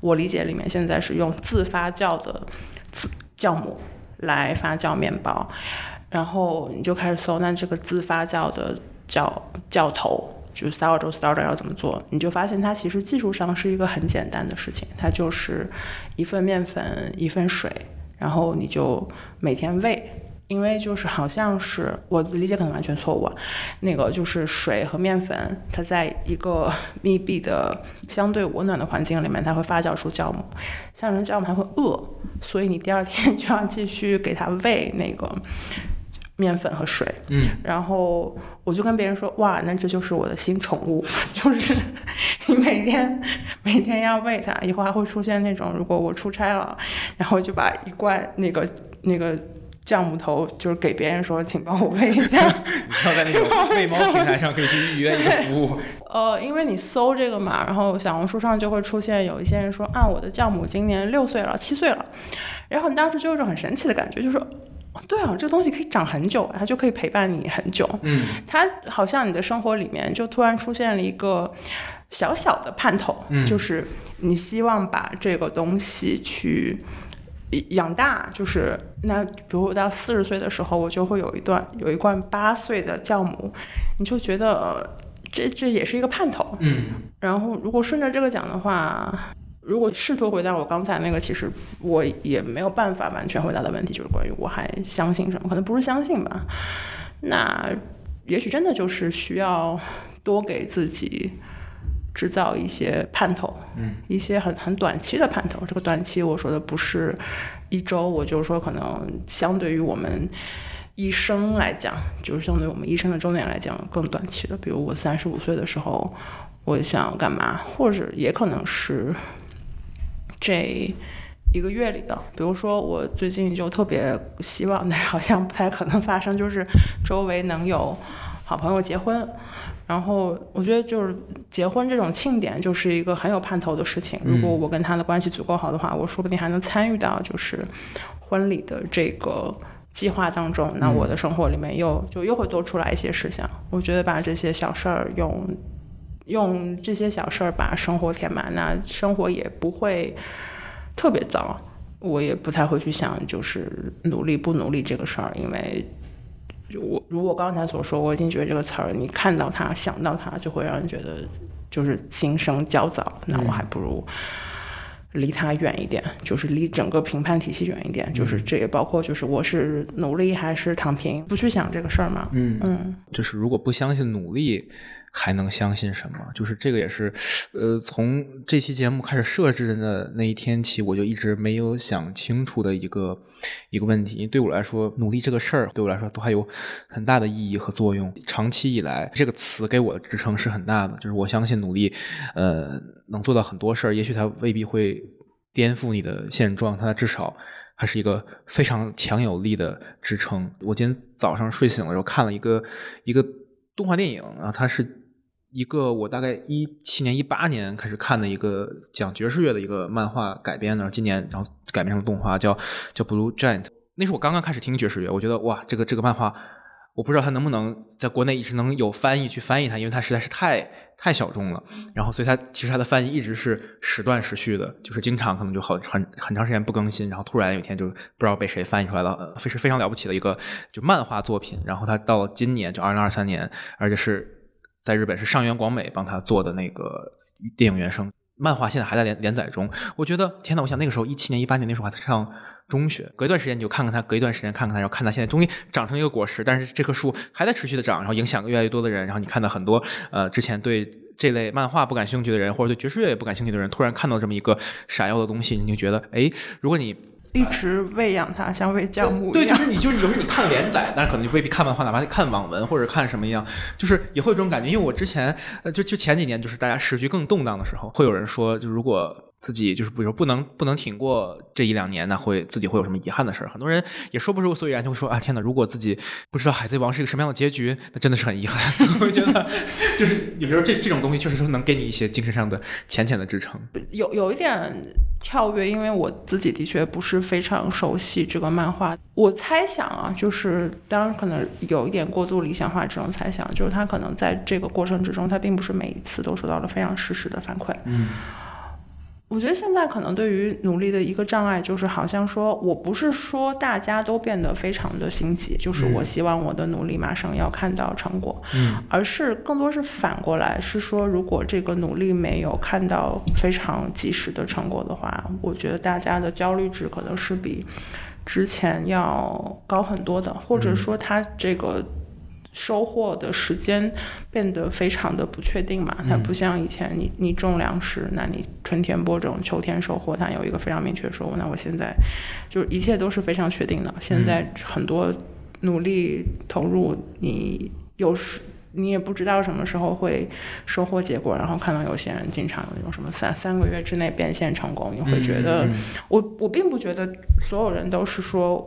[SPEAKER 1] 我理解里面现在是用自发酵的自酵母来发酵面包，然后你就开始搜，那这个自发酵的教教头。就是 sourdough starter 要怎么做，你就发现它其实技术上是一个很简单的事情，它就是一份面粉一份水，然后你就每天喂，因为就是好像是我的理解可能完全错误，那个就是水和面粉，它在一个密闭的相对温暖的环境里面，它会发酵出酵母，像人酵母还会饿，所以你第二天就要继续给它喂那个面粉和水，
[SPEAKER 2] 嗯，
[SPEAKER 1] 然后我就跟别人说，哇，那这就是我的新宠物，就是你每天每天要喂它，以后还会出现那种，如果我出差了，然后就把一罐那个那个酵母头，就是给别人说，请帮我喂一下。
[SPEAKER 2] 你要在那种喂猫平台上可以去预约一个服务。
[SPEAKER 1] 呃，因为你搜这个嘛，然后小红书上就会出现有一些人说啊，我的酵母今年六岁了，七岁了，然后你当时就有一种很神奇的感觉，就是说。对啊，这个东西可以长很久，它就可以陪伴你很久。
[SPEAKER 2] 嗯，
[SPEAKER 1] 它好像你的生活里面就突然出现了一个小小的盼头，
[SPEAKER 2] 嗯
[SPEAKER 1] 就是你希望把这个东西去养大，就是那比如我到四十岁的时候，我就会有一段有一罐八岁的酵母，你就觉得、呃这这也是一个盼头。
[SPEAKER 2] 嗯
[SPEAKER 1] 然后如果顺着这个讲的话，如果试图回答我刚才那个，其实我也没有办法完全回答的问题，就是关于我还相信什么，可能不是相信吧。那也许真的就是需要多给自己制造一些盼头，嗯，一些很很短期的盼头。这个短期我说的不是一周，我就是说可能相对于我们一生来讲，就是相对于我们一生的周年来讲更短期的。比如我三十五岁的时候，我想要干嘛，或者也可能是这一个月里的。比如说我最近就特别希望，但是好像不太可能发生，就是周围能有好朋友结婚。然后我觉得就是结婚这种庆典就是一个很有盼头的事情。如果我跟他的关系足够好的话，我说不定还能参与到就是婚礼的这个计划当中。那我的生活里面又就又会多出来一些事情。我觉得把这些小事儿用用这些小事儿把生活填满，那生活也不会特别糟。我也不太会去想就是努力不努力这个事儿，因为。我如我刚才所说，我已经觉得这个词儿，你看到它、想到它，就会让人觉得就是心生焦躁。那我还不如离它远一点，就是离整个评判体系远一点。就是这也包括，就是我是努力还是躺平，不去想这个事儿嘛。
[SPEAKER 2] 嗯
[SPEAKER 1] 嗯，
[SPEAKER 2] 就是如果不相信努力，还能相信什么？就是这个也是，呃，从这期节目开始设置的那一天起，我就一直没有想清楚的一个一个问题。因为对我来说，努力这个事儿对我来说都还有很大的意义和作用。长期以来，这个词给我的支撑是很大的，就是我相信努力，呃，能做到很多事儿。也许它未必会颠覆你的现状，它至少还是一个非常强有力的支撑。我今天早上睡醒的时候看了一个一个动画电影，然后它是。一个我大概一七年、一八年开始看的一个讲爵士乐的一个漫画改编的，今年然后改编成动画，叫叫 Blue Giant。那是我刚刚开始听爵士乐，我觉得哇，这个这个漫画，我不知道它能不能在国内一直能有翻译去翻译它，因为它实在是太太小众了。然后所以它其实它的翻译一直是时断时续的，就是经常可能就好很很长时间不更新，然后突然有一天就不知道被谁翻译出来了，非是非常了不起的一个就漫画作品。然后它到了今年就二零二三年，而且是。在日本是上原广美帮他做的那个电影原声漫画，现在还在连连载中。我觉得天呐，我想那个时候一七年、一八年那时候还在上中学，隔一段时间你就看看它，隔一段时间看看它，然后看它现在终于长成一个果实，但是这棵树还在持续的长，然后影响越来越多的人。然后你看到很多呃之前对这类漫画不感兴趣的人，或者对爵士乐也不感兴趣的人，突然看到这么一个闪耀的东西，你就觉得哎，如果你。
[SPEAKER 1] 一直喂养它，像喂酵母
[SPEAKER 2] 一样。对，就是你，就是有时候你看连载，但是可能就未必看漫画，哪怕看网文或者看什么一样，就是也会有这种感觉。因为我之前，呃，就就前几年，就是大家时局更动荡的时候，会有人说，就如果。自己就是比如说不能不能挺过这一两年，那会自己会有什么遗憾的事儿？很多人也说不出所以然，就会说啊，天哪！如果自己不知道《海贼王》是一个什么样的结局，那真的是很遗憾。我觉得就是有时候这这种东西确实是能给你一些精神上的浅浅的支撑。
[SPEAKER 1] 有有一点跳跃，因为我自己的确不是非常熟悉这个漫画。我猜想啊，就是当然可能有一点过度理想化这种猜想，就是他可能在这个过程之中，他并不是每一次都收到了非常实时的反馈。
[SPEAKER 2] 嗯。
[SPEAKER 1] 我觉得现在可能对于努力的一个障碍，就是好像说我不是说大家都变得非常的心急，就是我希望我的努力马上要看到成果，
[SPEAKER 2] 嗯，
[SPEAKER 1] 而是更多是反过来，是说如果这个努力没有看到非常及时的成果的话，我觉得大家的焦虑值可能是比之前要高很多的，或者说他这个。收获的时间变得非常的不确定嘛，它不像以前，你你种粮食，那你春天播种，秋天收获，它有一个非常明确的收获。那我现在就是一切都是非常确定的。现在很多努力投入，你有时你也不知道什么时候会收获结果。然后看到有些人经常有那种什么三三个月之内变现成功，你会觉得我我并不觉得所有人都是说。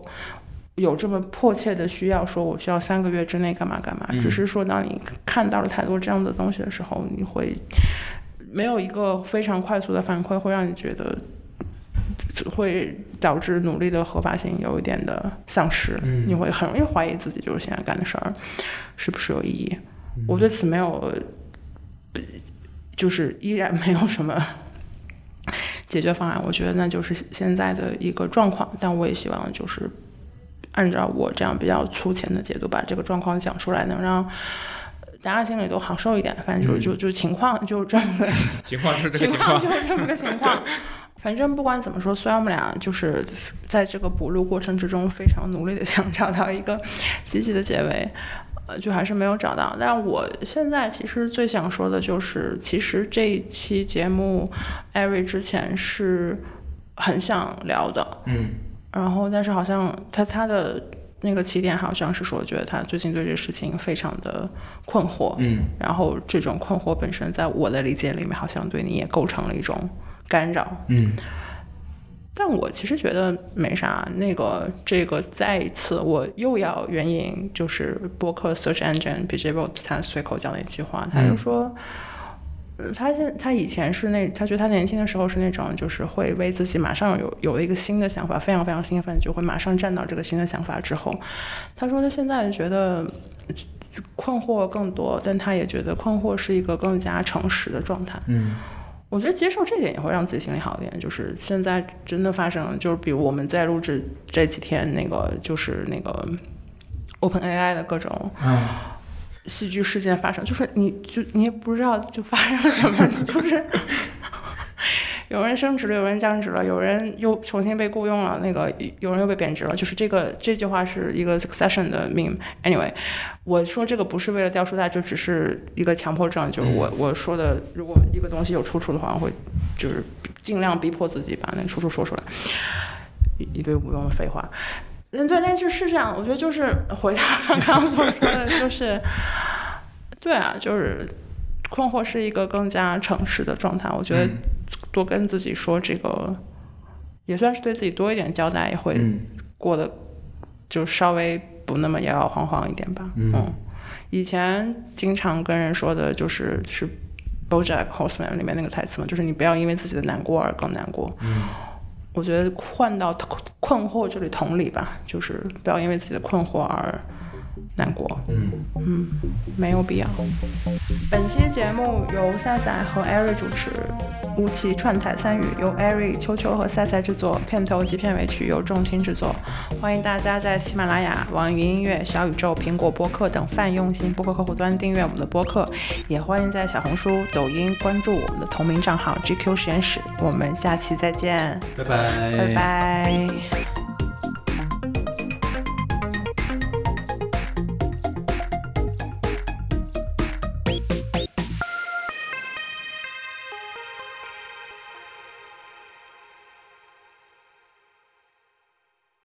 [SPEAKER 1] 有这么迫切的需要，说我需要三个月之内干嘛干嘛，只是说当你看到了太多这样的东西的时候，你会没有一个非常快速的反馈，会让你觉得会导致努力的合法性有一点的丧失，你会很容易怀疑自己就是现在干的事儿是不是有意义。我对此没有，就是依然没有什么解决方案。我觉得那就是现在的一个状况，但我也希望就是。按照我这样比较粗浅的解读，把这个状况讲出来，能让大家心里都好受一点。反正就就就情况就这么个
[SPEAKER 2] 情况是这
[SPEAKER 1] 个
[SPEAKER 2] 情况，
[SPEAKER 1] 就是这么个情况。反正不管怎么说，虽然我们俩就是在这个补录过程之中非常努力的想找到一个积极的结尾，呃，就还是没有找到。但我现在其实最想说的就是，其实这一期节目，艾瑞之前是很想聊的，
[SPEAKER 2] 嗯
[SPEAKER 1] 然后但是好像他他的那个起点好像是说，觉得他最近对这个事情非常的困惑，
[SPEAKER 2] 嗯
[SPEAKER 1] 然后这种困惑本身在我的理解里面，好像对你也构成了一种干扰。
[SPEAKER 2] 嗯
[SPEAKER 1] 但我其实觉得没啥，那个这个再一次我又要援引，就是博客 search engine b j b o t 他随口讲了一句话，他就说，呃他现他以前是那，他觉得他年轻的时候是那种，就是会为自己马上有有了一个新的想法，非常非常兴奋，就会马上站到这个新的想法之后，他说他现在觉得困惑更多，但他也觉得困惑是一个更加诚实的状态。
[SPEAKER 2] 嗯
[SPEAKER 1] 我觉得接受这点也会让自己心里好一点。就是现在真的发生，就是比如我们在录制这几天那个，就是那个 Open AI 的各种
[SPEAKER 2] 啊
[SPEAKER 1] 戏剧事件发生，就是你就你也不知道就发生了什么，就是有人升职了，有人降职了，有人又重新被雇佣了，那个有人又被贬值了，就是这个这句话是一个 succession 的 meme。Anyway，我说这个不是为了掉书袋，就只是一个强迫症，就是我我说的，如果一个东西有出处的话，我会就是尽量逼迫自己把那个出处说出来，一一堆无用的废话。嗯，对，但是是这样，我觉得就是回到刚刚所说的，就 是对啊，就是困惑是一个更加诚实的状态。我觉得多跟自己说这个，也算是对自己多一点交代，也会
[SPEAKER 2] 嗯
[SPEAKER 1] 过得就稍微不那么摇摇晃晃一点吧。
[SPEAKER 2] 嗯
[SPEAKER 1] 以前经常跟人说的就是是 BoJack Horseman 里面那个台词嘛，就是你不要因为自己的难过而更难过。
[SPEAKER 2] 嗯
[SPEAKER 1] 我觉得换到困惑这里同理吧，就是不要因为自己的困惑而难过。
[SPEAKER 2] 嗯嗯
[SPEAKER 1] 没有必要。本期节目由赛赛和艾瑞主持，吴奇串台参与，由艾瑞、秋秋和赛赛制作，片头及片尾曲由众卿制作。欢迎大家在喜马拉雅、网易云音乐、小宇宙、苹果播客等泛用型播客客户端订阅我们的播客，也欢迎在小红书、抖音关注我们的同名账号 GQ 实验室。我们下期再见，
[SPEAKER 2] 拜拜
[SPEAKER 1] 拜拜